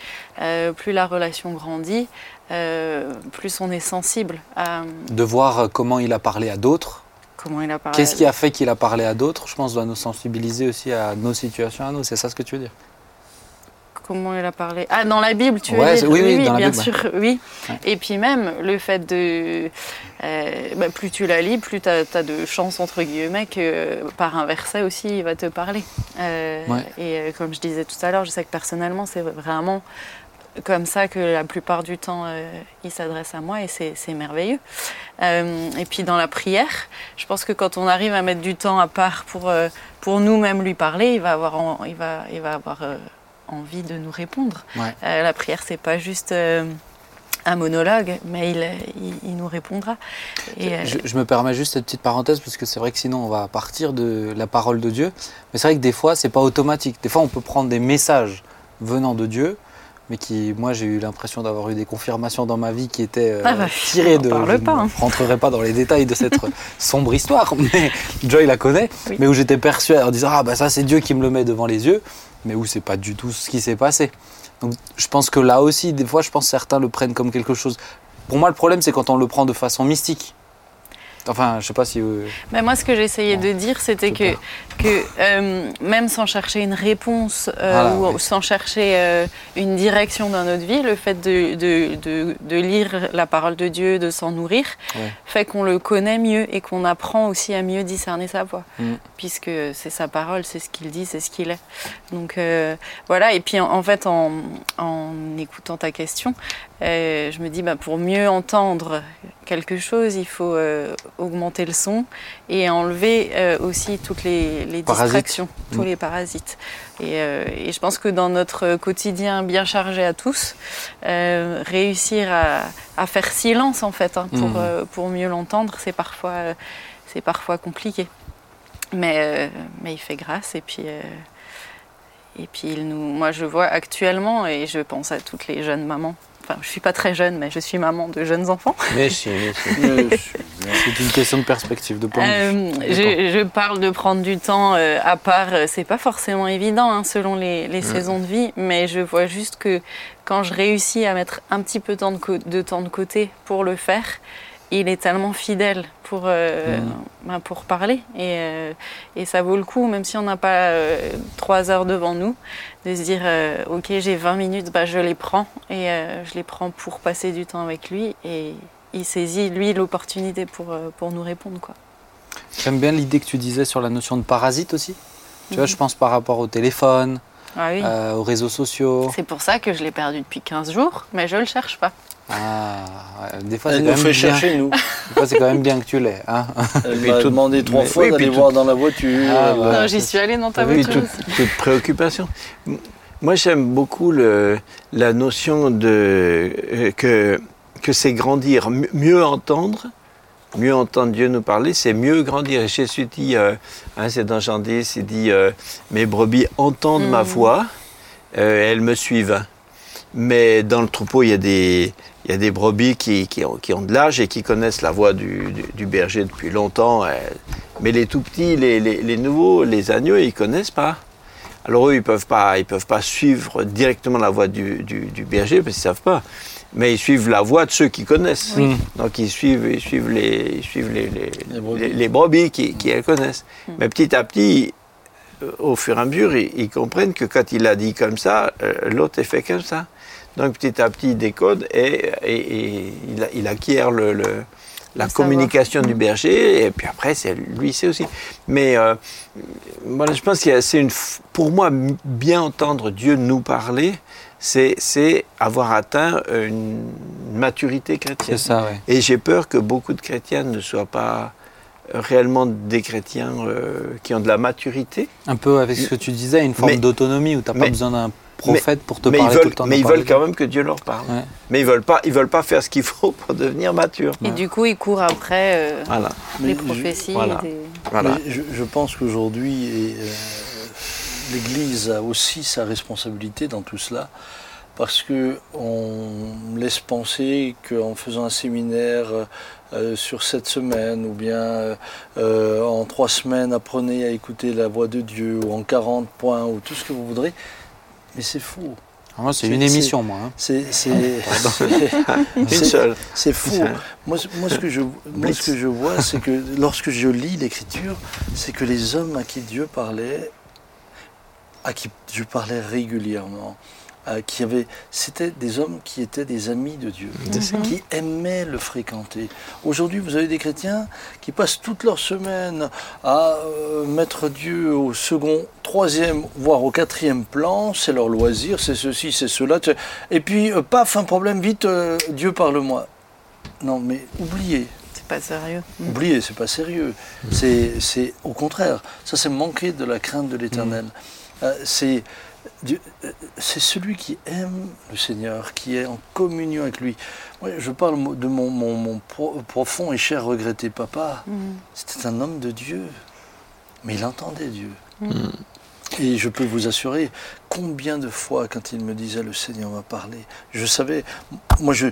Plus la relation grandit, euh, plus on est sensible à De voir euh, comment il a parlé à d'autres. comment il a parlé. Qu'est-ce qui a fait qu'il a parlé à d'autres? Je pense doit nous sensibiliser aussi à nos situations à nous. C'est ça ce que tu veux dire? Comment il a parlé? Ah, dans la Bible, tu veux Ouais, dire? c'est- oui, oui, dans la bien Bible, sûr, oui. Ouais. Et puis même, le fait de... euh, bah, plus tu la lis, plus tu as, de chance, entre guillemets, que euh, par un verset aussi, il va te parler. Euh, Ouais. Et euh, comme je disais tout à l'heure, je sais que personnellement, c'est vraiment comme ça que la plupart du temps, euh, il s'adresse à moi et c'est merveilleux. Euh, et puis dans la prière, je pense que quand on arrive à mettre du temps à part pour, euh, pour nous-mêmes lui parler, il va avoir, en- il va, il va avoir envie de nous répondre. Ouais. La prière, c'est pas juste un monologue, mais il, il, il nous répondra. Et, Je, je me permets juste cette petite parenthèse parce que c'est vrai que sinon on va partir de la parole de Dieu. Mais c'est vrai que des fois c'est pas automatique. Des fois on peut prendre des messages venant de Dieu, mais qui, moi j'ai eu l'impression d'avoir eu des confirmations dans ma vie qui étaient euh, Ah bah, tirées de. parle je pas, ne hein. rentrerai pas dans les détails de cette sombre histoire, mais Joy la connaît. Oui. Mais où j'étais persuadé en disant ah bah ça c'est Dieu qui me le met devant les yeux, mais où c'est pas du tout ce qui s'est passé. Donc je pense que là aussi des fois je pense que certains le prennent comme quelque chose. Pour moi le problème c'est quand on le prend de façon mystique. Enfin, je sais pas si. euh, Mais moi, ce que j'essayais de dire, c'était que, euh, même sans chercher une réponse euh, Voilà, ou oui. sans chercher euh, une direction dans notre vie, le fait de, de, de, de lire la parole de Dieu, de s'en nourrir, fait qu'on le connaît mieux et qu'on apprend aussi à mieux discerner sa voix. Mm. Puisque c'est sa parole, c'est ce qu'il dit, c'est ce qu'il est. Donc voilà, et puis en, en fait, en, en écoutant ta question, euh, je me dis, bah, pour mieux entendre quelque chose, il faut euh, augmenter le son et enlever euh, aussi toutes les, distractions, tous Mm. les parasites. Et, et je pense que dans notre quotidien bien chargé à tous, réussir à, à faire silence en fait hein, pour, Mm. pour mieux l'entendre, c'est parfois, c'est parfois compliqué. Mais, mais il fait grâce et puis, et puis il nous, moi je vois actuellement et je pense à toutes les jeunes mamans. Enfin, je suis pas très jeune, mais je suis maman de jeunes enfants. Mais si, mais si. C'est une question de perspective, de point de vue. Euh, je, je parle de prendre du temps euh, à part. euh, C'est pas forcément évident hein, selon les, les saisons de vie, mais je vois juste que quand je réussis à mettre un petit peu de temps de, co- de temps de côté pour le faire, il est tellement fidèle pour, euh, Mhm. ben, pour parler. Et, euh, et ça vaut le coup, même si on n'a pas euh, trois heures devant nous, de se dire Ok, j'ai 20 minutes, bah, je les prends. Et je les prends pour passer du temps avec lui. Et il saisit, lui, l'opportunité pour, pour nous répondre. Quoi. J'aime bien l'idée que tu disais sur la notion de parasite aussi. Tu vois, Mhm. je pense par rapport au téléphone, Ah oui. aux réseaux sociaux. C'est pour ça que je l'ai perdu depuis 15 jours, mais je le cherche pas. Ah, ouais, des fois c'est quand nous même fait bien. chercher, nous. Des fois, c'est quand même bien que tu l'aies. Hein Elle m'a tout- demandé trois mais- fois oui, d'aller puis tout- voir dans la voiture. Ah, ouais. non, j'y suis allée dans ta Oui, voiture. toute, toute préoccupation. Moi, j'aime beaucoup le, la notion de, euh, que, que c'est grandir, mieux entendre. Mieux entendre Dieu nous parler, c'est mieux grandir. Et Jésus dit, euh, hein, c'est dans Jean 10, il dit euh, Mes brebis entendent ma Mhm. voix, euh, elles me suivent. Mais dans le troupeau, il y a des, il y a des brebis qui, qui, ont, qui ont de l'âge et qui connaissent la voix du, du- du berger depuis longtemps. euh, mais les tout petits, les, les- les nouveaux, les agneaux, ils connaissent pas. Alors eux, ils peuvent pas, ils peuvent pas suivre directement la voix du, du- du berger parce qu'ils savent pas. Mais ils suivent la voix de ceux qui connaissent. Oui. Donc ils suivent, ils suivent les, ils suivent les, les, Les brebis. les- les brebis qui, qui elles connaissent. Mm. Mais petit à petit, au fur et à mesure, ils, ils comprennent que quand il a dit comme ça, euh, l'autre est fait comme ça. Donc petit à petit, il décode et, et- et il, acquiert le, le- la Le communication du berger, et puis après, c'est lui, c'est aussi. Mais euh, voilà, je pense que c'est une, pour moi, bien entendre Dieu nous parler, c'est c'est avoir atteint une maturité C'est chrétienne. ça, ouais. Et j'ai peur que beaucoup de chrétiens ne soient pas réellement des chrétiens euh, qui ont de la maturité. Un peu avec ce que tu disais, une forme d'autonomie où tu n'as pas besoin d'un prophète pour te mais ils parler tout le temps. mais ils veulent quand même que Dieu leur parle. Ouais. Mais ils veulent pas, ils veulent pas faire ce qu'il faut pour devenir mature. Et du coup, il court après euh, Voilà. les Mais je- prophéties. voilà. des- voilà. Mais je, je pense qu'aujourd'hui, euh, l'Église a aussi sa responsabilité dans tout cela, parce que on laisse penser qu'en faisant un séminaire euh, sur sept semaines, ou bien en trois semaines, apprenez à écouter la voix de Dieu, ou en 40 points, ou tout ce que vous voudrez, mais c'est faux. Ah, Moi, c'est une émission, moi. hein. C'est c'est- Une c'est- seule. c'est faux. C'est ça. Moi, ce- moi, ce que je, moi, ce que je vois, c'est que lorsque je lis l'Écriture, c'est que les hommes à qui Dieu parlait, à qui Dieu parlait régulièrement, à qui avaient, c'était des hommes qui étaient des amis de Dieu, qui aimaient le fréquenter. Aujourd'hui, vous avez des chrétiens qui passent toute leur semaine à euh, mettre Dieu au second, troisième, voire au quatrième plan. C'est leur loisir, c'est ceci, c'est cela. Et puis, euh, paf, un problème, vite, euh, Dieu parle-moi. Non, mais oubliez. C'est pas sérieux. Mm. Oubliez, c'est pas sérieux. C'est, c'est au contraire. Ça, c'est manquer de la crainte de l'Éternel. Euh, c'est, Dieu- euh, c'est celui qui aime le Seigneur, qui est en communion avec lui. Moi, je parle de mon, mon- mon pro- profond et cher regretté papa. Mm. C'était un homme de Dieu, mais il entendait Dieu. Et je peux vous assurer combien de fois, quand il me disait le Seigneur m'a parlé, je savais, moi je,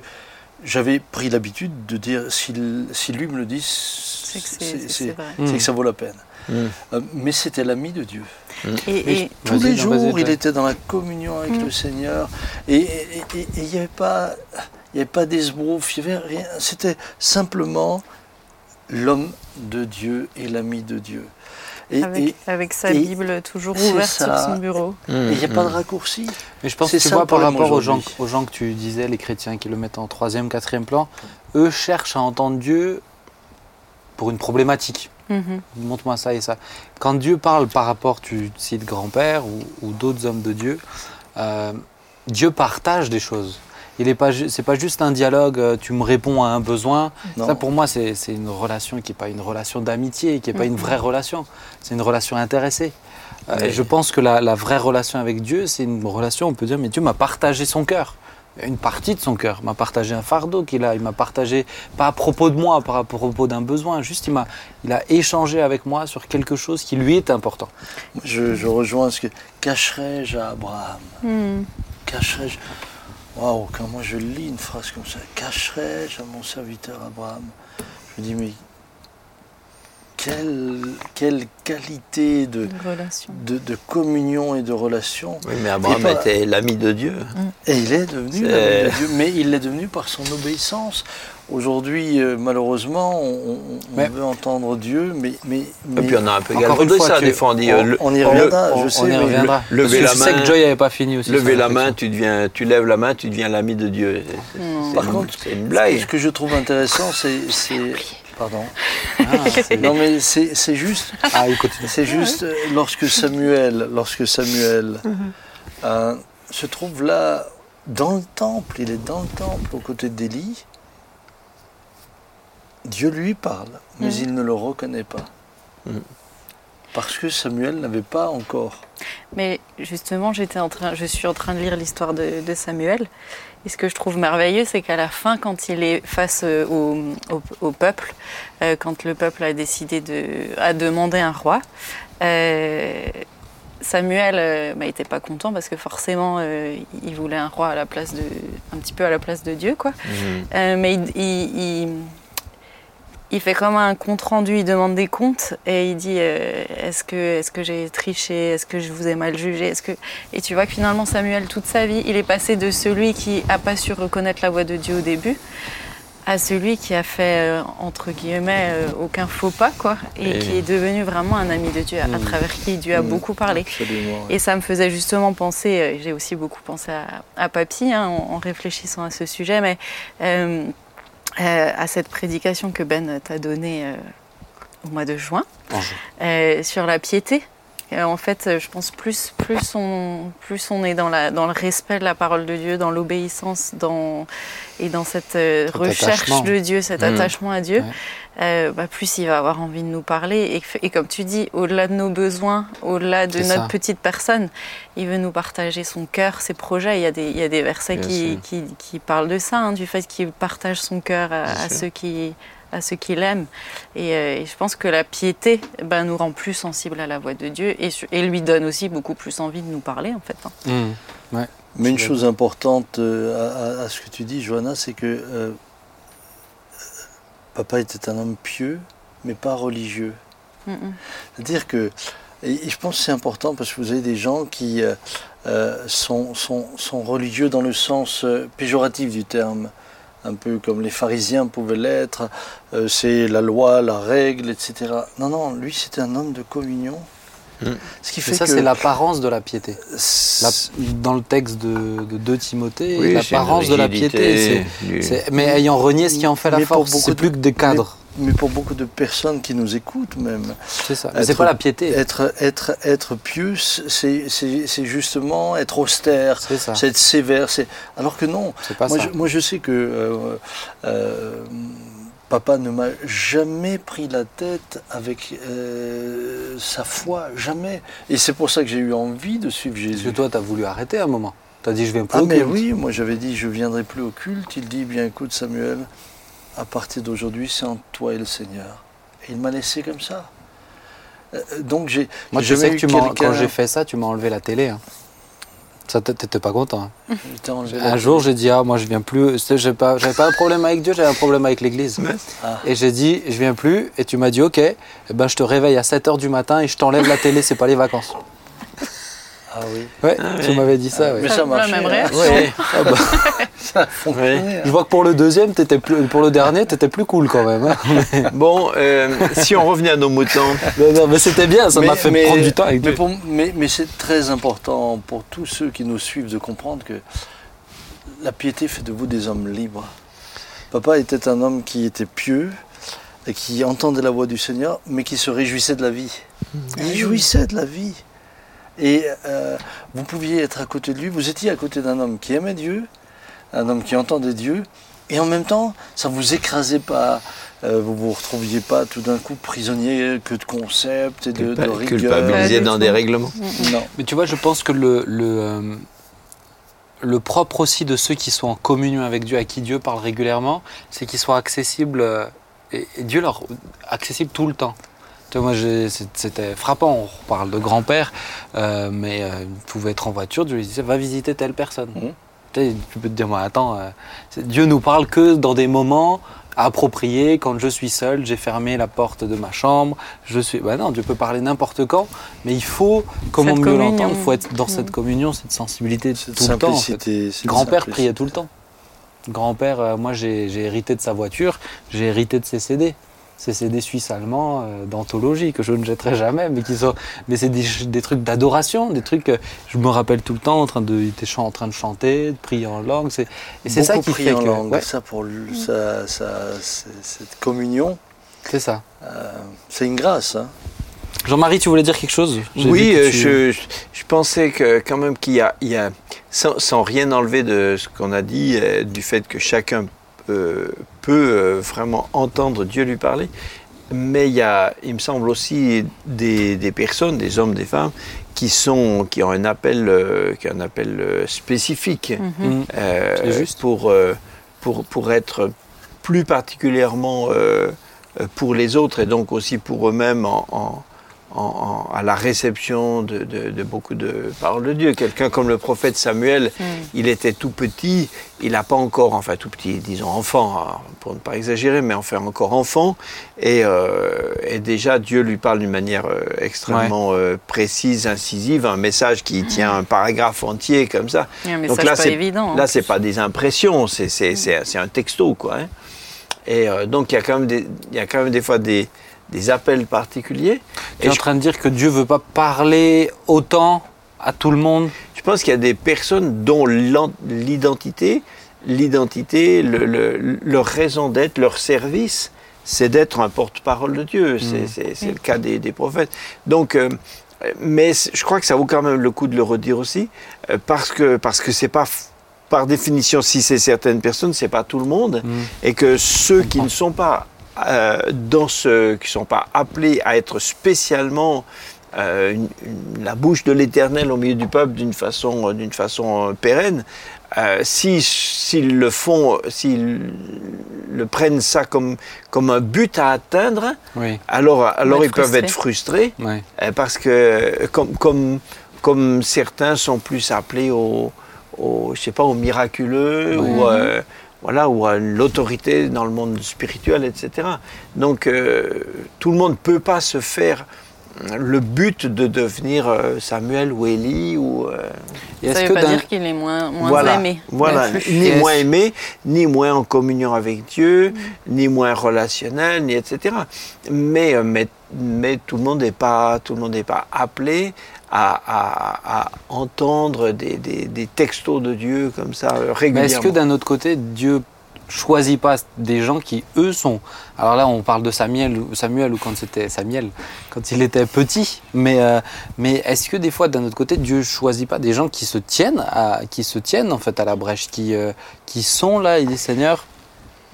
j'avais pris l'habitude de dire s'il, si lui me le dit, C'est que c'est, c'est- c'est c'est- vrai. c'est Mm. que ça vaut la peine. Mm. Euh, mais c'était l'ami de Dieu. Et, Mais et- Tous les jours, il était dans la communion avec Mm. le Seigneur. Et il n'y avait pas, il y avait pas d'esbrouf, il n'y avait rien. C'était simplement l'homme de Dieu et l'ami de Dieu. Et avec, et- avec sa et- Bible toujours ouverte sur son bureau. et il n'y a pas de Mm. raccourci. Mais je pense que tu ça vois, par rapport aux gens, aujourd'hui. aux gens que tu disais, les chrétiens qui le mettent en troisième, quatrième plan, eux cherchent à entendre Dieu pour une problématique. Mhm. Montre-moi ça et ça. Quand Dieu parle par rapport, tu cites grand-père ou, ou d'autres hommes de Dieu, euh, Dieu partage des choses. Il n'est pas, c'est pas juste un dialogue. euh, Tu me réponds à un besoin. Non. Ça, pour moi, c'est une relation qui n'est pas une relation d'amitié, qui n'est pas une vraie relation. C'est une relation intéressée. Euh, Mais- et je pense que la, la vraie relation avec Dieu, c'est une relation, on peut dire, mais Dieu m'a partagé son cœur. Une partie de son cœur. M'a partagé un fardeau qu'il a. Il m'a partagé, pas à propos de moi, pas à propos d'un besoin. Juste, il, m'a, il a échangé avec moi sur quelque chose qui lui est important. Je, je rejoins ce que cacherai-je à Abraham? Mm. Cacherai-je? Waouh, quand moi je lis une phrase comme ça, cacherai-je à mon serviteur Abraham? Je me dis, mais quelle, quelle qualité de, communion et de relation. Oui, mais Abraham pas- était l'ami de Dieu. Et il est devenu l'ami de Dieu, mais il l'est devenu par son obéissance. Aujourd'hui, euh, malheureusement, on, on- on Mais- veut entendre Dieu, mais, mais, Et puis on a un peu Encore galvaudé ça, des fois on dit... on, euh, le- on y reviendra, je sais. on y mais- reviendra. le- lever Parce que la je sais main, que Joy n'avait pas fini aussi. Lever la main, tu, deviens, tu lèves la main, tu deviens l'ami de Dieu. C'est Par une- contre, c'est une Ce blague. que je trouve intéressant, c'est... c'est- Pardon. Ah, c'est- Non, mais c'est c'est juste... ah, il continue. C'est juste euh, lorsque Samuel, lorsque Samuel euh, se trouve là dans le temple, il est dans le temple aux côtés d'Élie. Dieu lui parle, mais Mhm. il ne le reconnaît pas. Mhm. Parce que Samuel n'avait pas encore. Mais justement, j'étais en train, je suis en train de lire l'histoire de, de Samuel. Et ce que je trouve merveilleux, c'est qu'à la fin, quand il est face euh, au, au- au peuple, euh, quand le peuple a décidé de a demandé un roi, euh, Samuel n'était pas content parce que forcément, euh, il voulait un roi à la place de, un petit peu à la place de Dieu, quoi. Mhm. Mais il, il- il- il fait comme un compte rendu, il demande des comptes et il dit euh, est-ce que, est que j'ai triché, est-ce que je vous ai mal jugé, est-ce que et tu vois que finalement Samuel toute sa vie, il est passé de celui qui a pas su reconnaître la voix de Dieu au début à celui qui a fait, euh, entre guillemets, euh, aucun faux pas, quoi, et, Et- qui est devenu vraiment un ami de Dieu, à Mm. travers qui Dieu a Mm. beaucoup parlé. Absolument. ouais. Et ça me faisait justement penser, j'ai aussi beaucoup pensé à, à Papy hein, en, en réfléchissant à ce sujet, mais euh, à cette prédication que Ben t'a donnée euh, au mois de juin euh, sur la piété. Euh, en fait, je pense plus, plus, on, plus on est dans, la, dans le respect de la parole de Dieu, dans l'obéissance dans, et dans cette euh, Cet recherche attachement. de Dieu, cet Mm. attachement à Dieu, Ouais. Euh, bah, plus il va avoir envie de nous parler. Et, et comme tu dis, au-delà de nos besoins, au-delà de notre ça. petite personne, il veut nous partager son cœur, ses projets. Il y a des, il y a des versets qui, qui, qui parlent de ça, hein, du fait qu'il partage son cœur à, ceux qui à ceux qui l'aiment. Et, euh, et je pense que la piété ben, nous rend plus sensibles à la voix de Dieu et, et lui donne aussi beaucoup plus envie de nous parler, en fait. hein. Mmh. Mais une chose importante euh, à, à- à ce que tu dis, Johanna, c'est que euh, papa était un homme pieux, mais pas religieux. Mm, mm. C'est-à-dire que, et je pense que c'est important parce que vous avez des gens qui euh, euh, sont, sont, sont religieux dans le sens euh, péjoratif du terme, un peu comme les pharisiens pouvaient l'être, euh, c'est la loi, la règle, etc. Non, non, lui c'était un homme de communion. Mm. Ce qui fait ça, que c'est l'apparence de la piété. La- dans le texte de, de 2 Timothée, Oui, l'apparence de la piété, du- mais ayant renié ce qui en fait la Mais force, c'est de- plus que des cadres. mais pour beaucoup de personnes qui nous écoutent même, C'est ça. C'est Être- pas la piété. être, être, être pieux, c'est c'est- c'est justement être austère, C'est ça. c'est être sévère. c'est- Alors que non, C'est pas moi ça. je, moi je sais que euh, euh, papa ne m'a jamais pris la tête avec euh, sa foi, jamais. Et c'est pour ça que j'ai eu envie de suivre Parce que Jésus. toi, t'as voulu arrêter à un moment. T'as dit, je viens plus Ah au mais culte. oui, moi j'avais dit je viendrai plus au culte. Il dit bien écoute Samuel, à partir d'aujourd'hui c'est en toi et le Seigneur. Et il m'a laissé comme ça. Euh, Donc j'ai Moi, tu sais que tu quand j'ai fait ça, tu m'as enlevé la télé. hein. Ça, t'é- t'étais pas content. hein. Un jour, j'ai dit, ah, moi, je viens plus. J'ai pas, j'avais pas un problème avec Dieu, j'avais un problème avec l'Église. Ah. Et j'ai dit, je viens plus. Et tu m'as dit, ok, eh ben, je te réveille à 7h du matin et je t'enlève la télé, c'est pas les vacances. Ah oui. Ouais, tu m'avais dit ça. ouais. Mais Ça- ça la marche. même réaction. Ouais. Ah bah, Ça a fonctionné. je vois que pour le deuxième, t'étais plus, pour le dernier, t'étais plus cool quand même. hein. Bon, euh, si on revenait à nos moutons, non, non, mais c'était bien, ça m'a fait mais- prendre du temps avec Mais, pour- mais- mais c'est très important pour tous ceux qui nous suivent de comprendre que la piété fait de vous des hommes libres. Papa était un homme qui était pieux et qui entendait la voix du Seigneur, mais qui se réjouissait de la vie. Il jouissait de la vie. Et euh, vous pouviez être à côté de lui, vous étiez à côté d'un homme qui aimait Dieu, un homme qui entendait Dieu, et en même temps, ça ne vous écrasait pas. Euh, vous vous retrouviez pas tout d'un coup prisonnier que de concepts et de, de rigueur. culpabilisé dans des règlements. Non. Mais tu vois, je pense que le, le, euh, le propre aussi de ceux qui sont en communion avec Dieu, à qui Dieu parle régulièrement, c'est qu'ils soient accessibles, euh, et, et Dieu leur accessible tout le temps. Tu vois, moi, c'était frappant. On parle de grand-père, euh, mais euh, il pouvait être en voiture, Dieu lui disait va visiter telle personne. Mhm. Tu sais, tu peux te dire, moi, attends, euh, Dieu nous parle que dans des moments appropriés, quand je suis seul, j'ai fermé la porte de ma chambre, je suis. Bah non, Dieu peut parler n'importe quand, mais il faut, comment Cette mieux communion. l'entendre, il faut être dans cette Mhm. communion, cette sensibilité Cette tout le temps. en fait. simplicité. cette Grand-père priait tout le temps. Grand-père, euh, moi j'ai hérité de sa voiture, j'ai hérité de ses CD. Ces CD suisses-allemands euh, d'anthologie que je ne jetterai jamais, mais qui sont, mais c'est des, des trucs d'adoration, des trucs. que je me rappelle tout le temps en train de, en train de chanter, de prier en langue. C'est, et c'est ça qui prier fait en que, langue. ouais, Ça, pour le- ça, ça, c'est- cette communion, c'est ça. euh, c'est une grâce. hein. Jean-Marie, tu voulais dire quelque chose? Oui, vu que euh, tu- je, je, je pensais que quand même qu'il y a, il y a sans, sans rien enlever de ce qu'on a dit, euh, du fait que chacun euh, peut euh, vraiment entendre Dieu lui parler, mais il y a, il me semble aussi des, des personnes, des hommes, des femmes, qui sont, qui ont un appel, euh, qui ont un appel euh, spécifique Mhm. Euh, juste. pour, euh, pour, pour être plus particulièrement pour les autres et donc aussi pour eux-mêmes en, en- en- en- à la réception de, de- de beaucoup de paroles de Dieu. Quelqu'un comme le prophète Samuel, Mm. il était tout petit, il n'a pas encore, enfin tout petit, disons enfant, hein, pour ne pas exagérer, mais enfin encore enfant, et, euh, et déjà Dieu lui parle d'une manière euh, extrêmement euh, précise, incisive, un message qui tient un paragraphe entier comme ça. Un Donc là, c'est- évident. hein. Là, c'est pas des impressions, c'est c'est un texto, quoi. hein. Et donc il y, a quand même des, il y a quand même des fois des, des appels particuliers. Tu es en je, train de dire que Dieu veut pas parler autant à tout le monde? Je pense qu'il y a des personnes dont l'identité, l'identité, le- le- leur raison d'être, leur service, c'est d'être un porte-parole de Dieu. C'est Mm. c'est- le cas des, des prophètes. Donc, euh, mais je crois que ça vaut quand même le coup de le redire aussi, euh, parce que parce que c'est pas par définition, si c'est certaines personnes, c'est pas tout le monde, Mm. et que ceux qui ne sont pas euh, dans ce, qui sont pas appelés à être spécialement euh, une- une- la bouche de l'Éternel au milieu du peuple d'une façon, d'une façon euh, pérenne, euh, si- s'ils le font, s'ils le prennent ça comme, comme un but à atteindre, Oui. alors, alors ils peuvent être frustrés. euh, parce que euh, comme, comme, comme certains sont plus appelés au, au, je sais pas, au miraculeux ou, euh, voilà, ou à l'autorité dans le monde spirituel, etc. Donc euh, tout le monde ne peut pas se faire le but de devenir euh, Samuel ou Élie ou euh, Ça ne veut pas dire qu'il est moins, moins voilà, aimé. voilà, ni Yes. moins aimé, ni moins en communion avec Dieu, ni moins relationnel, ni etc. Mais, euh, mais, mais tout le monde n'est pas, tout le monde n'est pas appelé à, à- à entendre des, des- des textos de Dieu comme ça euh, régulièrement. est-ce que d'un autre côté, Dieu choisit pas des gens qui, eux, sont... Alors là, on parle de Samuel, ou- Samuel ou quand c'était Samuel, quand il était petit. Mais, euh, mais est-ce que des fois, d'un autre côté, Dieu choisit pas des gens qui se tiennent, à, qui se tiennent en fait à la brèche, qui, euh, qui sont là, il dit Seigneur,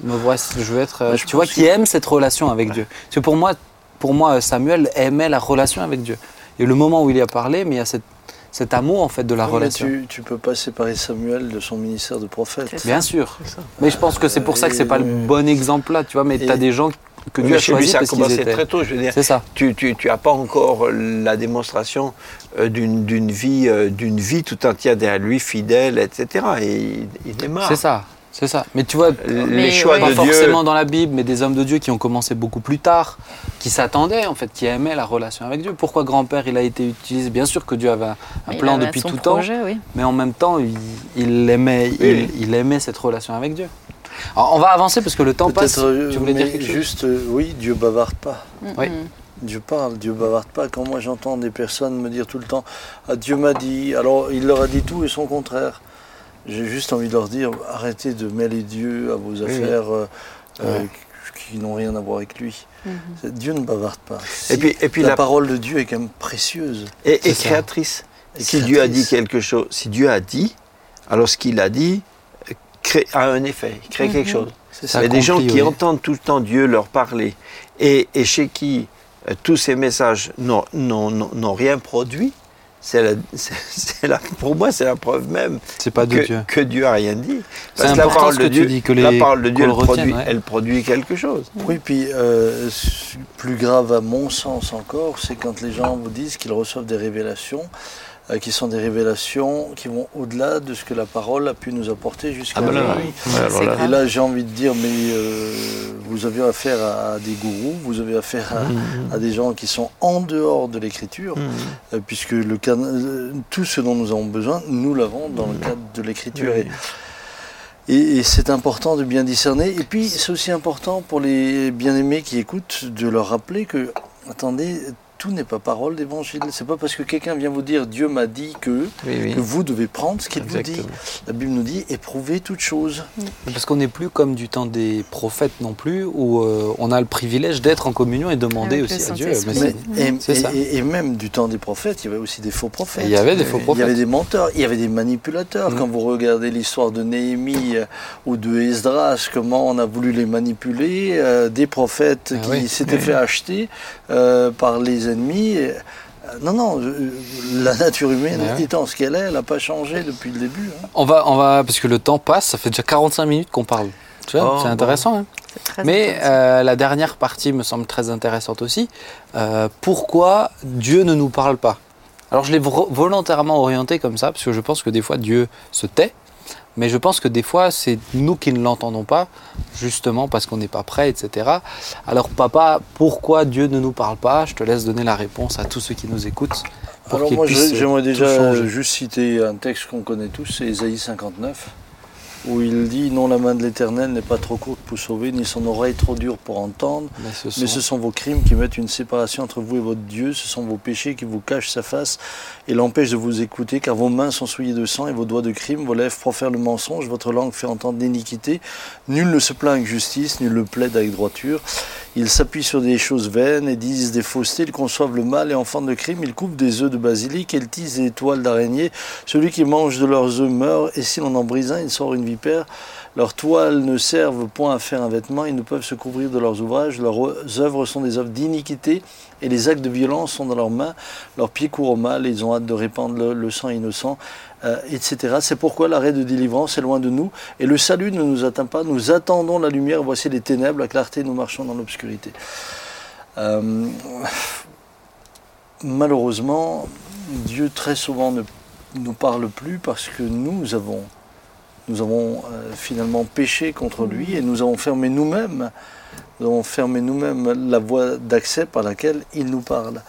me voici, je veux être... euh, je tu vois, qui aiment cette relation avec Dieu. Parce que pour moi, pour moi, Samuel aimait la relation avec Dieu. Et le moment où il y a parlé, mais il y a cette, cet amour en fait de la relation. tu, tu peux pas séparer Samuel de son ministère de prophète. Bien sûr. Mais je pense que c'est pour ça que c'est pas le bon exemple là, tu vois. Mais tu as des gens que Dieu a choisis ça a parce qu'ils commencé étaient. très tôt, je veux dire. C'est ça. Tu tu, tu as pas encore la démonstration euh, d'une vie, euh, d'une vie tout entière derrière lui, fidèle, etc. Et il, il démarre. C'est ça. C'est ça. Mais tu vois, Les Mais choix ouais. pas de Dieu. forcément dans la Bible, mais des hommes de Dieu qui ont commencé beaucoup plus tard, qui s'attendaient en fait, qui aimaient la relation avec Dieu. Pourquoi grand-père il a été utilisé? Bien sûr que Dieu avait un, plan avait depuis tout temps, projet, oui. mais en même temps, il, il aimait, Oui, il, oui. il aimait cette relation avec Dieu. Alors, on va avancer parce que le temps passe. Peut-être, euh, Tu voulais dire quelque chose? juste, euh, oui, Dieu bavarde pas. Oui. Dieu parle, Dieu bavarde pas. Quand moi j'entends des personnes me dire tout le temps ah, Dieu m'a dit, alors il leur a dit tout et son contraire. J'ai juste envie de leur dire arrêtez de mêler Dieu à vos affaires euh, euh, Ouais. qui n'ont rien à voir avec lui. Mhm. Dieu ne bavarde pas. Et puis, et puis la, la, parole de Dieu est quand même précieuse. et, créatrice. Et Si Dieu a dit quelque chose, si Dieu a dit, alors ce qu'il a dit euh, crée, a un effet, il crée quelque Mhm. chose. C'est Ça Il y a des gens qui oui. entendent tout le temps Dieu leur parler et, et chez qui euh, tous ces messages n'ont- n'ont n'ont- n'ont rien produit. C'est la- c'est- c'est la- pour moi, c'est la preuve même C'est pas de que, Dieu. que Dieu a rien dit. C'est Parce que la parole ce de Dieu, dis, que la parole de Dieu, le elle, retienne, produit, ouais. elle produit quelque chose. Oui, puis euh, plus grave à mon sens encore, c'est quand les gens vous disent qu'ils reçoivent des révélations, qui sont des révélations qui vont au-delà de ce que la parole a pu nous apporter jusqu'à Ah ben aujourd'hui. ouais. Et là, j'ai envie de dire, mais euh, vous avez affaire à, des gourous, vous avez affaire à, à des gens qui sont en dehors de l'écriture, Mhm. euh, puisque le euh, tout ce dont nous avons besoin, nous l'avons dans le cadre de l'écriture. Oui. Et- et c'est important de bien discerner. Et puis, c'est aussi important pour les bien-aimés qui écoutent de leur rappeler que, attendez, tout n'est pas parole d'évangile. C'est pas parce que quelqu'un vient vous dire Dieu m'a dit que, Oui, oui. que vous devez prendre ce qu'il vous dit. La Bible nous dit éprouvez toutes choses. Parce qu'on n'est plus comme du temps des prophètes non plus, où euh, on a le privilège d'être en communion et demander Avec aussi à Dieu. Mais et, ça. et- et même du temps des prophètes, il y avait aussi des faux prophètes. Il y avait des faux Il y prophètes. avait des menteurs, il y avait des manipulateurs. Mhm. Quand vous regardez l'histoire de Néhémie euh, ou de Esdras, comment on a voulu les manipuler, euh, des prophètes Ah qui oui. s'étaient fait acheter euh, par les ennemis. Euh, Non, non, euh, la nature humaine ouais. étant ce qu'elle est, elle n'a pas changé depuis le début. hein. On va, on va, parce que le temps passe, ça fait déjà 45 minutes qu'on parle. Tu vois, Oh, c'est intéressant. hein. C'est très Mais intéressant. euh, la dernière partie me semble très intéressante aussi. Euh, pourquoi Dieu ne nous parle pas? Alors je l'ai vo- volontairement orienté comme ça, parce que je pense que des fois Dieu se tait, mais je pense que des fois c'est nous qui ne l'entendons pas, justement parce qu'on n'est pas prêt, etc. Alors papa, pourquoi Dieu ne nous parle pas? Je te laisse donner la réponse à tous ceux qui nous écoutent. Pour Alors moi, j'aimerais déjà juste citer un texte qu'on connaît tous, c'est Ésaïe 59. Où il dit Non, la main de l'Éternel n'est pas trop courte pour sauver, ni son oreille trop dure pour entendre. Mais ce sont, Mais ce sont vos crimes qui mettent une séparation entre vous et votre Dieu. Ce sont vos péchés qui vous cachent sa face et l'empêchent de vous écouter, car vos mains sont souillées de sang et vos doigts de crime, vos lèvres profèrent le mensonge, votre langue fait entendre l'iniquité. Nul ne se plaint avec justice, nul ne plaide avec droiture. Ils s'appuient sur des choses vaines et disent des faussetés, ils conçoivent le mal et enfantent le crime, ils coupent des œufs de basilic, ils tissent des toiles d'araignée. Celui qui mange de leurs œufs meurt, et si l'on en brise un, il sort une Leurs toiles ne servent point à faire un vêtement, ils ne peuvent se couvrir de leurs ouvrages, leurs œuvres sont des œuvres d'iniquité, et les actes de violence sont dans leurs mains, leurs pieds courent au mal, ils ont hâte de répandre le, le sang innocent, euh, etc. C'est pourquoi l'arrêt de délivrance est loin de nous, et le salut ne nous atteint pas, nous attendons la lumière, voici les ténèbres, la clarté, nous marchons dans l'obscurité. Euh, malheureusement, Dieu très souvent ne nous parle plus parce que nous avons, nous avons euh, finalement péché contre lui et nous avons fermé nous-mêmes, nous avons fermé nous-mêmes la voie d'accès par laquelle il nous parle.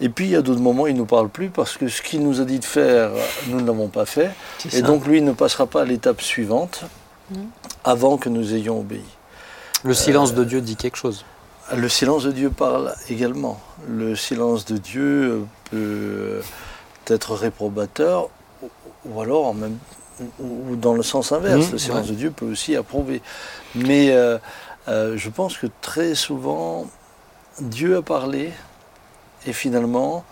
Et puis il y a d'autres moments, il ne nous parle plus parce que ce qu'il nous a dit de faire, nous ne l'avons pas fait. Et ça. donc lui ne passera pas à l'étape suivante avant que nous ayons obéi. le silence de Dieu dit quelque chose. Le silence de Dieu parle également. Le silence de Dieu peut être réprobateur ou- ou alors en même ou ou dans le sens inverse. Mmh, le silence ouais. de Dieu peut aussi approuver. Mais euh, euh, je pense que très souvent Dieu a parlé et finalement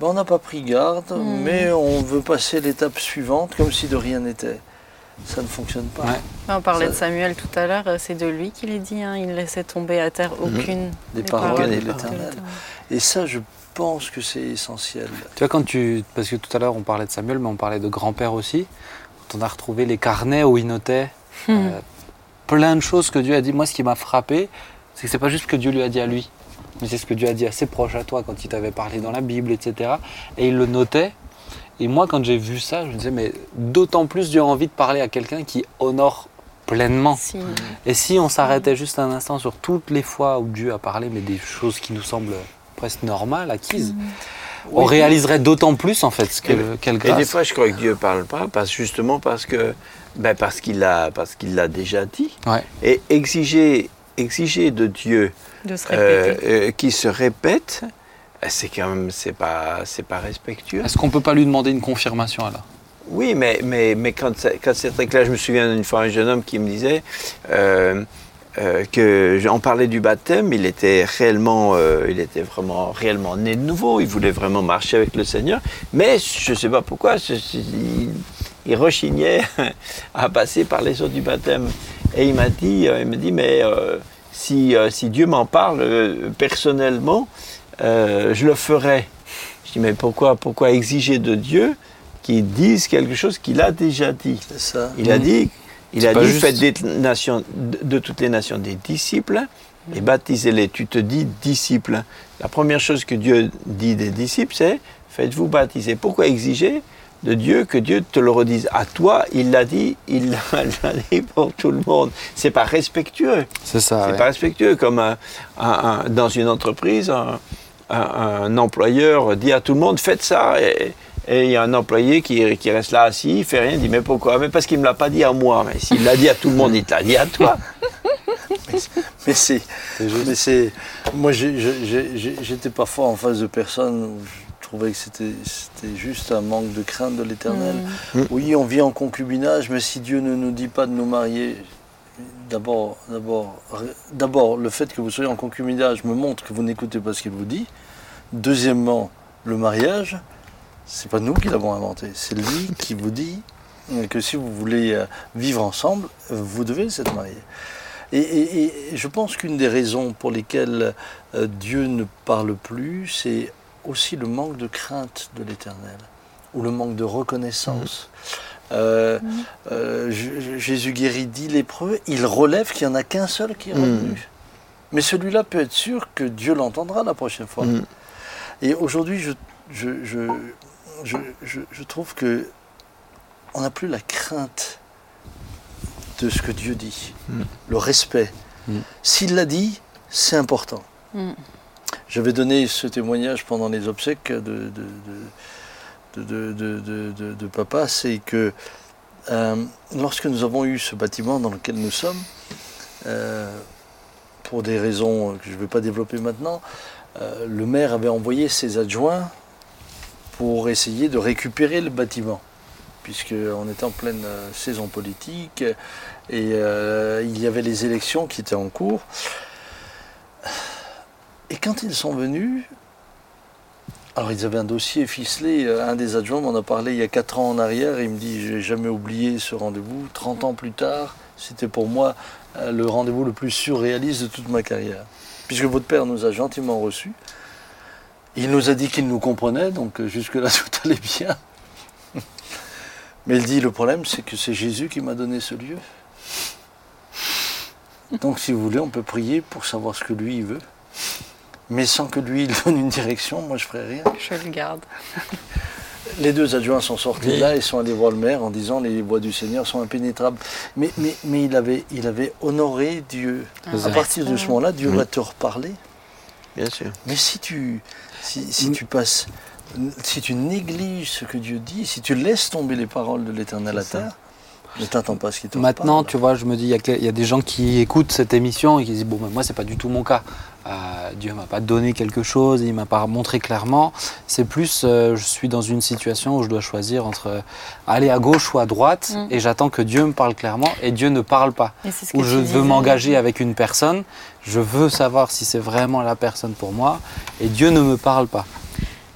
ben, on n'a pas pris garde, Mmh. mais on veut passer l'étape suivante comme si de rien n'était. Ça ne fonctionne pas. Ouais. On parlait Ça- de Samuel tout à l'heure, euh, c'est de lui qu'il est dit, hein, il laissait tomber à terre aucune Des des paroles paroles de de l'Éternel. Et ça, je pense que c'est essentiel. Tu vois, quand tu. Parce que tout à l'heure, on parlait de Samuel, mais on parlait de grand-père aussi. Quand on a retrouvé les carnets où il notait Hmm. euh, plein de choses que Dieu a dit. Moi, ce qui m'a frappé, c'est que c'est pas juste ce que Dieu lui a dit à lui, mais c'est ce que Dieu a dit à ses proches, à toi, quand il t'avait parlé dans la Bible, etc. Et il le notait. Et moi, quand j'ai vu ça, je me disais, mais d'autant plus Dieu a envie de parler à quelqu'un qui honore pleinement. Si. Et si on s'arrêtait juste un instant sur toutes les fois où Dieu a parlé, mais des choses qui nous semblent presque normales, acquises, on Oui. réaliserait d'autant plus en fait ce que, Et- quelle Et des grâce. fois, je crois que Dieu parle pas, parce, justement parce que, ben, parce qu'il l'a, parce qu'il l'a déjà dit. Ouais. Et exiger, exiger de Dieu De se euh, euh, qui se répète, c'est quand même, c'est pas, c'est pas respectueux. Est-ce qu'on peut pas lui demander une confirmation alors? Oui, mais, mais, mais quand, c'est- quand c'est très clair, je me souviens d'une fois un jeune homme qui me disait euh, euh, que on parlait du baptême, il était réellement, euh, il était vraiment réellement né de nouveau, il voulait vraiment marcher avec le Seigneur, mais je ne sais pas pourquoi, ce- il, il rechignait à passer par les eaux du baptême. Et il m'a dit, euh, il me dit, mais euh, si, si Dieu m'en parle personnellement, je le ferai. Je dis, mais pourquoi, pourquoi exiger de Dieu qu'il dise quelque chose qu'il a déjà dit? Ça. Il a Mhm. dit, il a dit, juste- faites des nations, de, de toutes les nations des disciples et baptisez-les. Tu te dis disciples. La première chose que Dieu dit des disciples, c'est faites-vous baptiser. Pourquoi exiger de Dieu que Dieu te le redise? À toi Il l'a dit, il l'a dit pour tout le monde. C'est pas respectueux. C'est ça. C'est pas respectueux comme un- un- un- dans une entreprise, un, employeur dit à tout le monde faites ça et et il y a un employé qui, qui reste là assis, il fait rien, il dit mais pourquoi? Mais parce qu'il me l'a pas dit à moi. Mais s'il l'a dit à tout le monde, il te l'a dit à toi. Mais c'est, mais c'est, moi j'étais parfois en face de personnes où je trouvais que c'était, juste un manque de crainte de l'Éternel. Mm. Oui, on vit en concubinage, mais si Dieu ne nous dit pas de nous marier, d'abord, d'abord, d'abord, le fait que vous soyez en concubinage me montre que vous n'écoutez pas ce qu'il vous dit. Deuxièmement, le mariage, c'est pas nous qui l'avons inventé, c'est lui qui vous dit que si vous voulez euh, vivre ensemble, vous devez s'être mariés. Et, et- et je pense qu'une des raisons pour lesquelles euh, Dieu ne parle plus, c'est aussi le manque de crainte de l'Éternel, ou le manque de reconnaissance. Euh, euh, J- Jésus guérit dix lépreux, il relève qu'il n'y en a qu'un seul qui est Mm. retenu. Mais celui-là peut être sûr que Dieu l'entendra la prochaine fois. Et aujourd'hui, je, je, je, je, je- je trouve que on n'a plus la crainte de ce que Dieu dit, Mm. le respect. Mm. S'il l'a dit, c'est important. Mm. J'avais donné ce témoignage pendant les obsèques de, de, de, de, de- de- de- de- de papa, c'est que euh, lorsque nous avons eu ce bâtiment dans lequel nous sommes, euh, pour des raisons que je ne vais pas développer maintenant, euh, le maire avait envoyé ses adjoints pour essayer de récupérer le bâtiment, puisqu'on était en pleine euh, saison politique et euh, il y avait les élections qui étaient en cours. Et quand ils sont venus, alors ils avaient un dossier ficelé, euh, un des adjoints m'en a parlé il y a 4 ans en arrière, il me dit j'ai jamais oublié ce rendez-vous, 30 ans plus tard, c'était pour moi le rendez-vous le plus surréaliste de toute ma carrière. Puisque votre père nous a gentiment reçus, il nous a dit qu'il nous comprenait, donc euh, jusque-là tout allait bien. Mais il dit le problème c'est que c'est Jésus qui m'a donné ce lieu. Donc si vous voulez, on peut prier pour savoir ce que lui il veut. Mais sans que lui il donne une direction, moi je ferai rien. Je le garde. Les deux adjoints sont sortis Oui. là et sont allés voir le maire en disant les voies du Seigneur sont impénétrables. Mais, mais, mais il, avait, il avait honoré Dieu. Ah, à partir de ce moment-là, Dieu Oui. va te reparler. Bien sûr. Mais si tu, si, si tu passes, si tu négliges ce que Dieu dit, si tu laisses tomber les paroles de l'Éternel à terre, ne t'attends pas à ce qu'il te Maintenant, tu vois, je me dis, il y a que- il y, a des gens qui écoutent cette émission et qui disent, bon, ben, moi, c'est pas du tout mon cas. Euh, Dieu m'a pas donné quelque chose, il m'a pas montré clairement. C'est plus, euh, je suis dans une situation où je dois choisir entre euh, aller à gauche ou à droite Mm. et j'attends que Dieu me parle clairement et Dieu ne parle pas. Ou je veux m'engager avec une personne, je veux savoir si c'est vraiment la personne pour moi et Dieu ne me parle pas.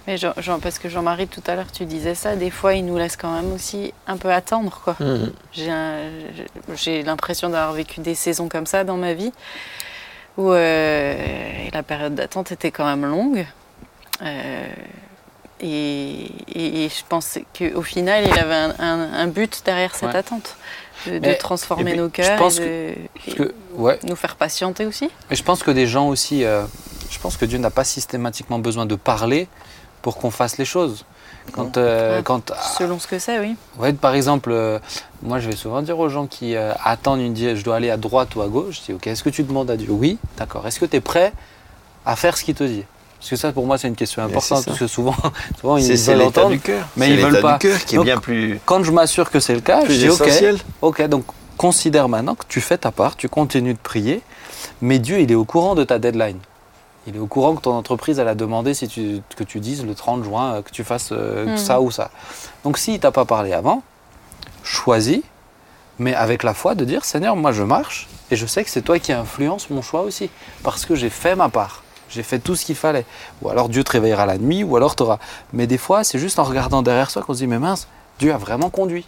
Mais Jean, Jean- parce que Jean-Marie, tout à l'heure, tu disais ça, des fois, il nous laisse quand même aussi un peu attendre, quoi. Un- j'ai l'impression d'avoir vécu des saisons comme ça dans ma vie, où euh, la période d'attente était quand même longue. Euh, et, et- et je pense qu'au final, il avait un, un- un but derrière cette Ouais. attente, de, transformer puis, nos je cœurs pense et, de, que, ouais, nous faire patienter aussi. Mais je pense que des gens aussi, euh, je pense que Dieu n'a pas systématiquement besoin de parler pour qu'on fasse les choses. Quand, euh, Ouais. quand Selon ce que c'est, oui. ouais, par exemple, euh, moi je vais souvent dire aux gens qui euh, attendent une dire je dois aller à droite ou à gauche, je dis ok, est-ce que tu demandes à Dieu Oui, d'accord. Est-ce que tu es prêt à faire ce qu'il te dit? Parce que ça pour moi c'est une question importante parce que souvent, souvent ils veulent entendre. du cœur. mais ils veulent pas. du cœur qui est Donc, bien plus, Quand je m'assure que c'est le cas, plus je dis ok. Ok, donc considère maintenant que tu fais ta part, tu continues de prier, mais Dieu, il est au courant de ta deadline. Il est au courant que ton entreprise, elle a demandé si tu, que tu dises le 30 juin euh, que tu fasses euh, Mhm. ça ou ça. Donc s'il t'a pas parlé avant, choisis, mais avec la foi de dire Seigneur, moi je marche et je sais que c'est toi qui influence mon choix aussi, parce que j'ai fait ma part. J'ai fait tout ce qu'il fallait. Ou alors Dieu te réveillera la nuit, ou alors tu auras. Mais des fois, c'est juste en regardant derrière soi qu'on se dit Mais mince, Dieu a vraiment conduit.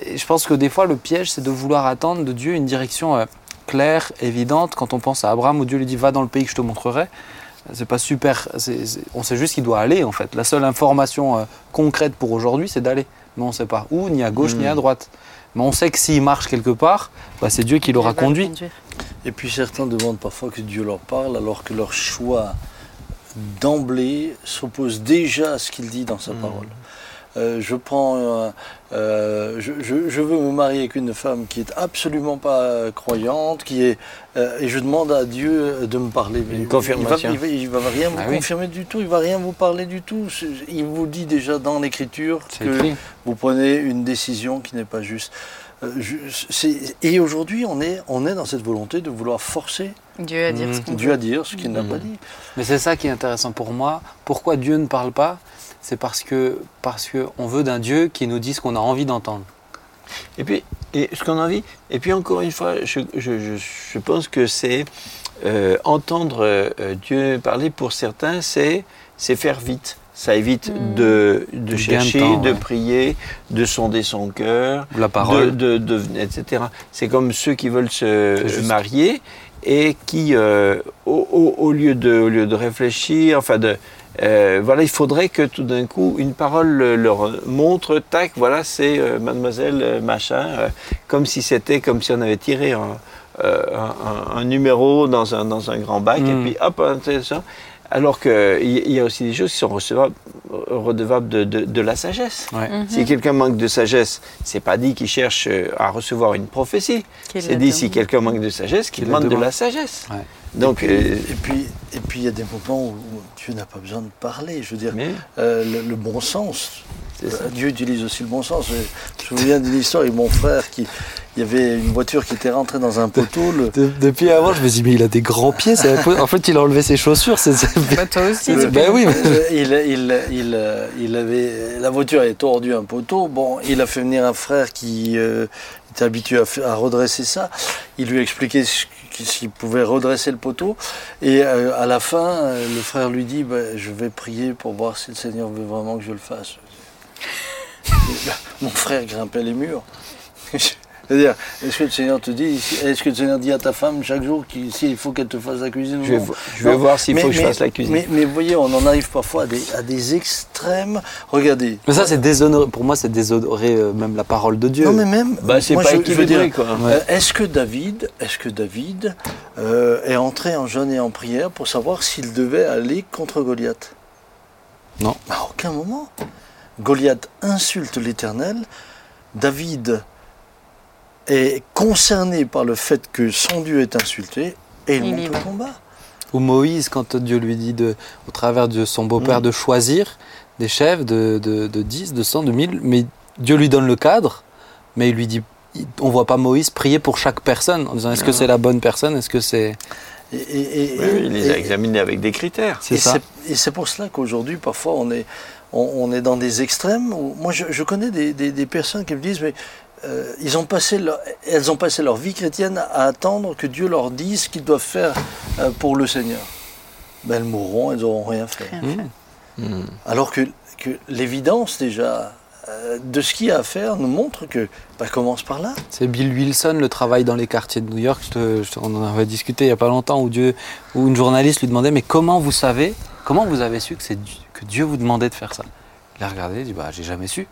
Et je pense que des fois, le piège, c'est de vouloir attendre de Dieu une direction euh, claire, évidente. Quand on pense à Abraham, où Dieu lui dit Va dans le pays que je te montrerai, c'est pas super. on sait juste qu'il doit aller, en fait. La seule information euh, concrète pour aujourd'hui, c'est d'aller. Mais on ne sait pas où, ni à gauche, ni à droite. Mais on sait que s'il marche quelque part, bah, c'est Dieu qui l'aura conduit. Et puis certains demandent parfois que Dieu leur parle alors que leur choix d'emblée s'oppose déjà à ce qu'il dit dans sa Mhm. parole. Euh, je prends, euh, euh, je, je- je veux me marier avec une femme qui est absolument pas croyante, qui est, euh, et je demande à Dieu de me parler. Une Il confirmation. va, il va- il va rien vous Ah oui. confirmer du tout, il va rien vous parler du tout. Il vous dit déjà dans l'Écriture que écrit. vous prenez une décision qui n'est pas juste. Euh, je- et aujourd'hui, on est, on est dans cette volonté de vouloir forcer Dieu à dire ce ce qu'il n'a Mhm. pas dit. Mais c'est ça qui est intéressant pour moi. Pourquoi Dieu ne parle pas? C'est parce que parce que on veut d'un Dieu qui nous dise ce qu'on a envie d'entendre. Et puis, et ce qu'on a envie, et puis encore une fois, je, je- je- je pense que c'est euh, entendre euh, Dieu parler pour certains, c'est c'est faire vite. Ça évite Mm. de, de chercher, temps, de ouais. prier, de sonder son cœur, La parole. de, de, de- etc. C'est comme ceux qui veulent se marier et qui, euh, au, au- au lieu de, au lieu de réfléchir, enfin de, euh, voilà, il faudrait que tout d'un coup une parole le- leur montre, tac, voilà, c'est euh, Mademoiselle euh, machin, euh, comme si c'était, comme si on avait tiré un, euh, un- un- un numéro dans un, dans un grand bac et puis hop, intéressant. Alors qu'il y, y a aussi des choses qui sont recevables, redevables de, de- de la sagesse. Ouais. Mhm. Si quelqu'un manque de sagesse, c'est pas dit qu'il cherche à recevoir une prophétie. C'est dit si quelqu'un manque de sagesse, qu'il demande de la sagesse. Ouais. Donc, et, euh, puis, et puis et puis il y a des moments où Dieu n'a pas besoin de parler. Je veux dire, mais- euh, le, le bon sens Dieu utilise aussi le bon sens. Je, je me souviens d'une histoire avec mon frère qui. Il y avait une voiture qui était rentrée dans un poteau. le- De- depuis avant, je me dis, mais il a des grands pieds. c'est un peu- En fait, il a enlevé ses chaussures. c'est- Bah, toi aussi, Le- Ben oui, mais- il, il, il, euh, il avait, la voiture avait tordu un poteau. Bon, il a fait venir un frère qui euh, était habitué à, redresser ça. Il lui a expliqué ce s'il pouvait redresser le poteau. Et euh, à la fin, euh, le frère lui dit Ben, Je vais prier pour voir si le Seigneur veut vraiment que je le fasse. Mon frère grimpait les murs. C'est-à-dire, est-ce que le Seigneur te dit, est-ce que le Seigneur dit à ta femme chaque jour qu'il s'il faut qu'elle te fasse la cuisine ou Je vais, non je vais Non, voir s'il mais- faut que je fasse la cuisine. Mais, mais vous voyez, on en arrive parfois à des, à des extrêmes. Regardez. Mais ça, c'est déshonorer. Pour moi, c'est déshonorer euh, même la parole de Dieu. Non, mais même. bah, c'est moi, pas je- je veux équilibré, dire, quoi. Ouais. euh, Est-ce que David, est-ce que David euh, est entré en jeûne et en prière pour savoir s'il devait aller contre Goliath? Non. À aucun moment. Goliath insulte l'Éternel. David est concerné par le fait que son Dieu est insulté et il, Il monte au combat. Ou Moïse, quand Dieu lui dit, de, au travers de son beau-père, Mm. de choisir des chefs de, de, de 10, de 100, de 1000, mais Dieu lui donne le cadre, mais il lui dit, on voit pas Moïse prier pour chaque personne, en disant, est-ce que c'est la bonne personne, est-ce que c'est... Et, et- et- Oui, il les a et- examinés avec des critères. C'est et ça. c'est- Et c'est pour cela qu'aujourd'hui, parfois, on est, on, on est dans des extrêmes. où- moi, je, je connais des, des- des personnes qui me disent, mais euh, ils ont passé leur- elles ont passé leur vie chrétienne à attendre que Dieu leur dise ce qu'ils doivent faire euh, pour le Seigneur. Ben, elles mourront, elles n'auront rien fait. Rien fait. Mm. Hmm. Alors que, que l'évidence, déjà, euh, de ce qu'il y a à faire nous montre que ben, commence par là. C'est Bill Wilson, le travail dans les quartiers de New York. je te- je te- on en avait discuté il n'y a pas longtemps où, Dieu, où une journaliste lui demandait Mais comment vous savez, comment vous avez su que, c'est Dieu- que Dieu vous demandait de faire ça? Il a regardé, il dit Bah, j'ai jamais su.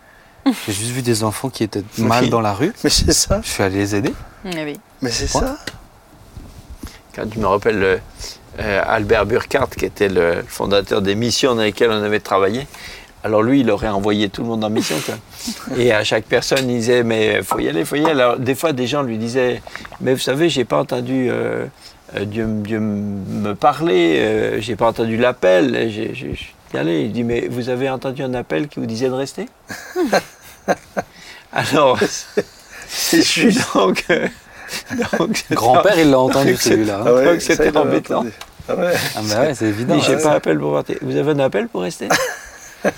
J'ai juste vu des enfants qui étaient mal Oui. dans la rue. Mais c'est ça. Je suis allé les aider. Ah oui. Mais c'est ça. Quand je me rappelle euh, euh, Albert Burkhardt, qui était le fondateur des missions dans lesquelles on avait travaillé, alors lui, il aurait envoyé tout le monde en mission. quoi. Et à chaque personne, il disait, mais faut y aller, faut y aller. Alors des fois, des gens lui disaient, mais vous savez, j'ai pas entendu euh, Dieu, Dieu me parler, euh, j'ai pas entendu l'appel. et j'ai- j'ai- Il dit, mais vous avez entendu un appel qui vous disait de rester? Alors, C'est juste. donc, euh, donc Grand-père, il l'a entendu celui-là. hein. Ah ouais, Donc, c'était embêtant. Ah ouais. Ah bah ouais, c'est évident. J'ai ouais. pas appel pour rester. Vous avez un appel pour rester?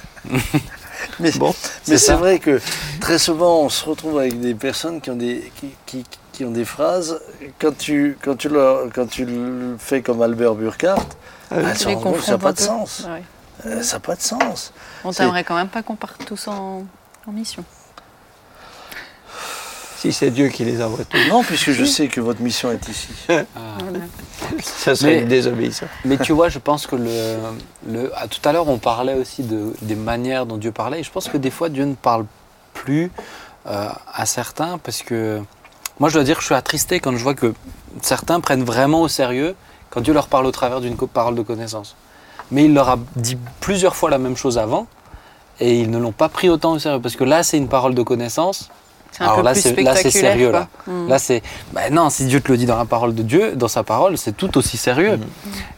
Mais, Bon, mais c'est vrai que très souvent, on se retrouve avec des personnes qui ont des, qui, qui- qui ont des phrases. Quand tu, quand, tu leur, quand tu le fais comme Albert Burkhardt, Ah oui. elles ça n'a pas de peu. sens. Ouais. Euh, Ça n'a pas de sens. On t'aimerait quand même pas qu'on parte tous en, en mission. si c'est Dieu qui les envoie tous, Non, puisque je sais que votre mission est ici. Ah. Voilà. ça serait Mais- une désobéissance. Mais tu vois, je pense que le, le à- tout à l'heure, on parlait aussi de, des manières dont Dieu parlait. Et je pense que des fois, Dieu ne parle plus euh, à certains parce que moi, je dois dire que je suis attristé quand je vois que certains prennent vraiment au sérieux quand Dieu leur parle au travers d'une parole de connaissance. Mais il leur a dit plusieurs fois la même chose avant et ils ne l'ont pas pris autant au sérieux parce que là, c'est une parole de connaissance. C'est un Alors peu là, plus c'est- là, c'est sérieux, quoi. là. Mm. Là, c'est. Ben non, si Dieu te le dit dans la parole de Dieu, dans sa parole, c'est tout aussi sérieux. Mhm.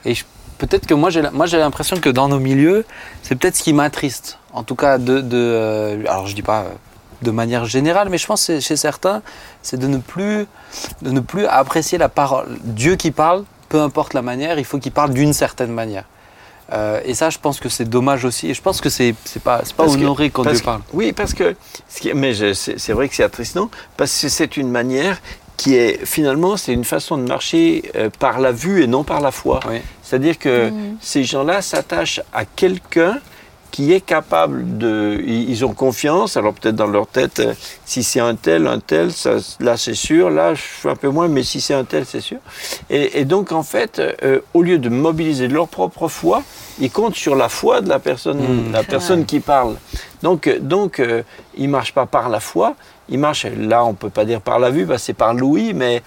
Et je- peut-être que moi, j'ai moi, j'ai l'impression que dans nos milieux, c'est peut-être ce qui m'attriste. En tout cas, de. de euh, alors, je dis pas euh, de manière générale, mais je pense que chez certains, c'est de ne plus, de ne plus apprécier la parole. Dieu qui parle, peu importe la manière, il faut qu'il parle d'une certaine manière. Euh, et ça, je pense que c'est dommage aussi. Et je pense que c'est pas, pas Parce que- honoré quand Dieu que- parle. Oui, parce que, mais c'est vrai que c'est attristant, parce que c'est une manière qui est, finalement, c'est une façon de marcher euh, par la vue et non par la foi. Oui. C'est-à-dire que Mhm. ces gens-là s'attachent à quelqu'un qui est capable de... Ils ont confiance, alors peut-être dans leur tête, euh, si c'est un tel, un tel, ça, là c'est sûr, là je suis un peu moins, mais si c'est un tel, c'est sûr. Et, et donc en fait, euh, au lieu de mobiliser leur propre foi, ils comptent sur la foi de la personne, Mhm. la personne qui parle. Donc, euh, donc euh, ils ne marchent pas par la foi, ils marchent, là on ne peut pas dire par la vue, que c'est par l'ouïe, mais,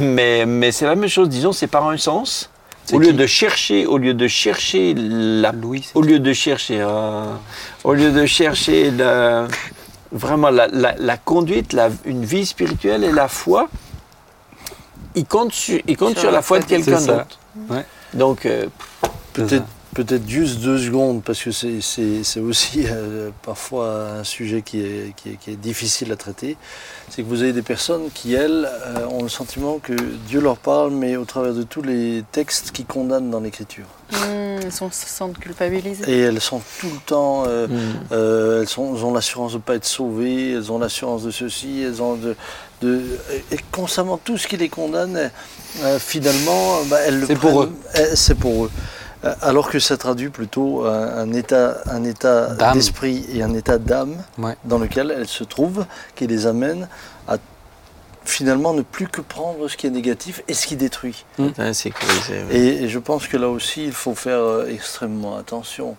mais, mais c'est la même chose, disons, c'est par un sens. Au lieu de chercher, au lieu de chercher la Louis, au lieu de chercher, euh, au lieu de chercher la- vraiment la, la- la conduite, la- une vie spirituelle et la foi, il compte sur, il compte sur, la foi de quelqu'un d'autre. Ouais. Donc, euh, Peut-être peut-être juste deux secondes, parce que c'est- aussi euh, parfois un sujet qui est, qui est- qui est difficile à traiter. C'est que vous avez des personnes qui, elles, euh, ont le sentiment que Dieu leur parle, mais au travers de tous les textes qui condamnent dans l'Écriture. Mmh, ils sont- se sentent culpabilisés. Et elles sont tout le temps, euh, Mm. euh, elles, sont- elles ont l'assurance de ne pas être sauvées, elles ont l'assurance de ceci, elles ont de, de- et constamment tout ce qui les condamne, euh, finalement, bah, elles le C'est pour prennent- euh, C'est pour eux. Euh, Alors que ça traduit plutôt un, état, un état d'esprit et un état d'âme Ouais. dans lequel elles se trouvent, qui les amène à finalement ne plus que prendre ce qui est négatif et ce qui détruit. Ouais. Et, et je pense que là aussi, il faut faire euh, extrêmement attention.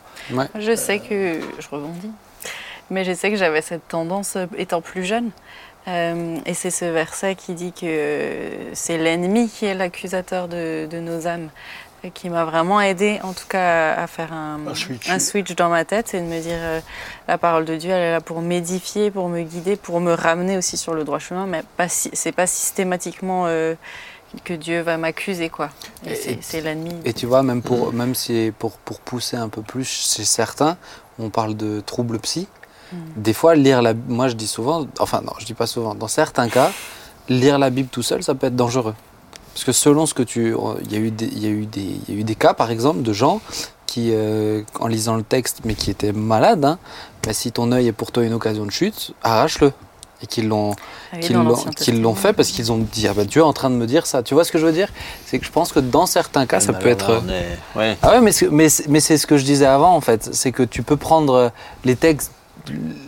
Je sais que. Je rebondis. Mais je sais que j'avais cette tendance euh, étant plus jeune. Euh, et c'est ce verset qui dit que c'est l'ennemi qui est l'accusateur de, de nos âmes, et qui m'a vraiment aidé, en tout cas, à faire un, Un switch. un switch dans ma tête et de me dire euh, la parole de Dieu, elle est là pour m'édifier, pour me guider, pour me ramener aussi sur le droit chemin, mais pas si- c'est pas systématiquement euh, que Dieu va m'accuser, quoi. Et Et- c'est- c'est l'ennemi. Et tu vois, même, pour, même si pour, pour pousser un peu plus chez certains, on parle de troubles psy. Mm. Des fois, lire la moi je dis souvent, enfin non, je dis pas souvent, dans certains cas, lire la Bible tout seul, ça peut être dangereux. Parce que selon ce que tu. Il y, a eu des- il y, a eu des- il y a eu des cas, par exemple, de gens qui, euh, en lisant le texte, mais qui étaient malades, hein, bah, si ton œil est pour toi une occasion de chute, arrache-le. Et qu'ils l'ont Ah Testament. fait parce qu'ils ont dit ah bah Dieu est en train de me dire ça. Tu vois ce que je veux dire? C'est que je pense que dans certains cas, ça peut être. est- ouais. Ah ouais, mais, c'est- mais, c'est- mais c'est ce que je disais avant en fait. C'est que tu peux prendre euh, les textes.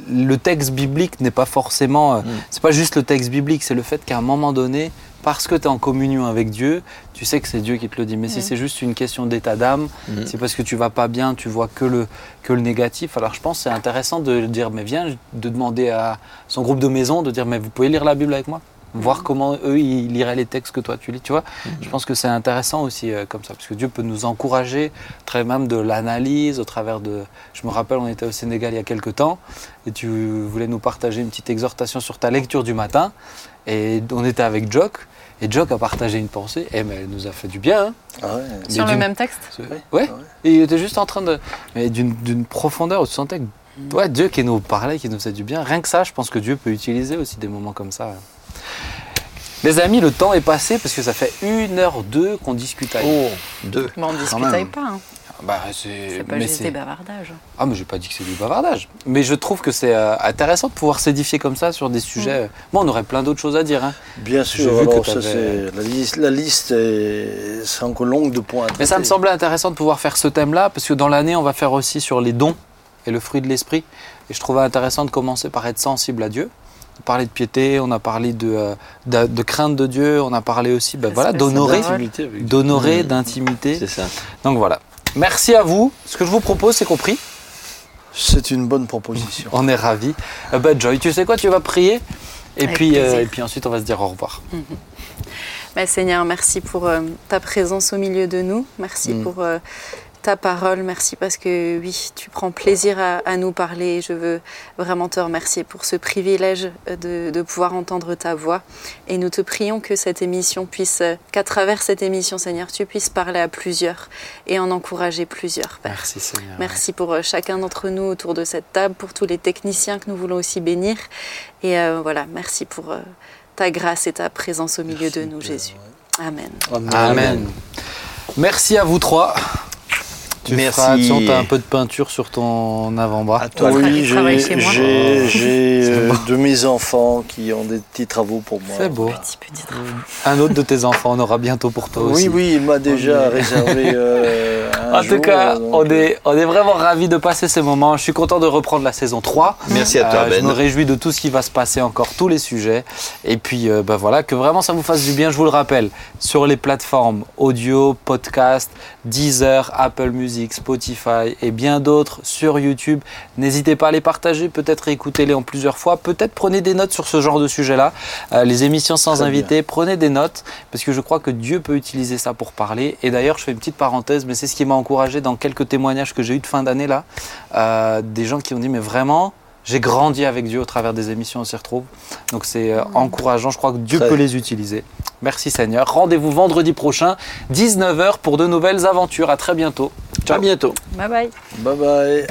Le texte biblique n'est pas forcément. euh, Mm. C'est pas juste le texte biblique, c'est le fait qu'à un moment donné, parce que tu es en communion avec Dieu, tu sais que c'est Dieu qui te le dit. Mais si Mm. c'est juste une question d'état d'âme, Mm. c'est parce que tu vas pas bien, tu vois que le, que le négatif. Alors je pense que c'est intéressant de dire, mais viens, de demander à son groupe de maison, de dire, mais vous pouvez lire la Bible avec moi Voir comment eux, ils liraient les textes que toi tu lis, tu vois. Je pense que c'est intéressant aussi euh, comme ça, parce que Dieu peut nous encourager, travers même de l'analyse, au travers de... Je me rappelle, on était au Sénégal il y a quelques temps, et tu voulais nous partager une petite exhortation sur ta lecture du matin, et on était avec Jock, et Jock a partagé une pensée, et mais elle nous a fait du bien, hein. Ah ouais. Sur le même texte Ouais. Ah ouais. Et il était juste en train de. Mais d'une profondeur où tu sentais que. Ouais, Dieu qui nous parlait, qui nous faisait du bien. Rien que ça, je pense que Dieu peut utiliser aussi des moments comme ça. Les amis, le temps est passé parce que ça fait une heure deux qu'on discute avec. Oh, deux. Mais on même. discutaille pas. Hein. Bah, c'est. C'est pas mais juste c'est- des bavardages. Ah, mais j'ai pas dit que c'est du bavardage. Mais je trouve que c'est euh, intéressant de pouvoir s'édifier comme ça sur des sujets. euh, Moi, on aurait plein d'autres choses à dire. hein. Bien J'ai sûr, vu que alors ça, la liste, la liste est, encore longue de points. à Mais ça me semblait intéressant de pouvoir faire ce thème-là, parce que dans l'année, on va faire aussi sur les dons et le fruit de l'esprit. Et je trouvais intéressant de commencer par être sensible à Dieu. On a parlé de piété, on a parlé de, euh, de, de crainte de Dieu, on a parlé aussi ben, voilà, d'honorer, Mhm. d'intimité. C'est ça. Donc voilà. Merci à vous. Ce que je vous propose, c'est qu'on prie. C'est une bonne proposition. On est ravis. Euh, ben, Joy, tu sais quoi, tu vas prier et Avec puis, euh, et puis ensuite, on va se dire au revoir. Mais Seigneur, merci pour euh, ta présence au milieu de nous. Merci Mm. pour euh, ta parole. Merci parce que oui, tu prends plaisir à, à nous parler. Je veux vraiment te remercier pour ce privilège de, de pouvoir entendre ta voix. Et nous te prions que cette émission puisse, qu'à travers cette émission, Seigneur, tu puisses parler à plusieurs et en encourager plusieurs, Père. Merci Seigneur. Merci pour euh, chacun d'entre nous autour de cette table, pour tous les techniciens que nous voulons aussi bénir. Et euh, voilà, merci pour euh, ta grâce et ta présence au milieu Merci, de nous, Jésus. Amen. Amen. Amen. Merci à vous trois. Tu Merci. feras attention, t'as un peu de peinture sur ton avant-bras. À toi. Oui, j'ai chez moi. j'ai- Oh. euh, de mes enfants qui ont des petits travaux pour moi. C'est beau. Petit, petit travail. Un autre de tes enfants, on aura bientôt pour toi aussi. Oui, oui, il m'a déjà On est- réservé. euh, un En tout cas, donc, on est, on est vraiment ravis de passer ces moments. Je suis content de reprendre la saison 3. Merci à toi, Euh, Je Ben. me réjouis de tout ce qui va se passer encore, tous les sujets. Et puis, euh, bah voilà, que vraiment ça vous fasse du bien. Je vous le rappelle, sur les plateformes audio, podcast, Deezer, Apple Music, Spotify et bien d'autres sur YouTube. N'hésitez pas à les partager, peut-être écoutez-les en plusieurs fois. Peut-être prenez des notes sur ce genre de sujet-là. Euh, les émissions sans Très invité, prenez des notes parce que je crois que Dieu peut utiliser ça pour parler. Et d'ailleurs, je fais une petite parenthèse, mais c'est ce qui m'a encouragé dans quelques témoignages que j'ai eu de fin d'année là. Euh, des gens qui ont dit, mais vraiment, j'ai grandi avec Dieu au travers des émissions, on s'y retrouve. Donc c'est euh, encourageant, je crois que Dieu Très. peut les utiliser. Merci Seigneur. Rendez-vous vendredi prochain, 19h pour de nouvelles aventures. À très bientôt. Ciao. À bientôt. Bye bye. Bye bye.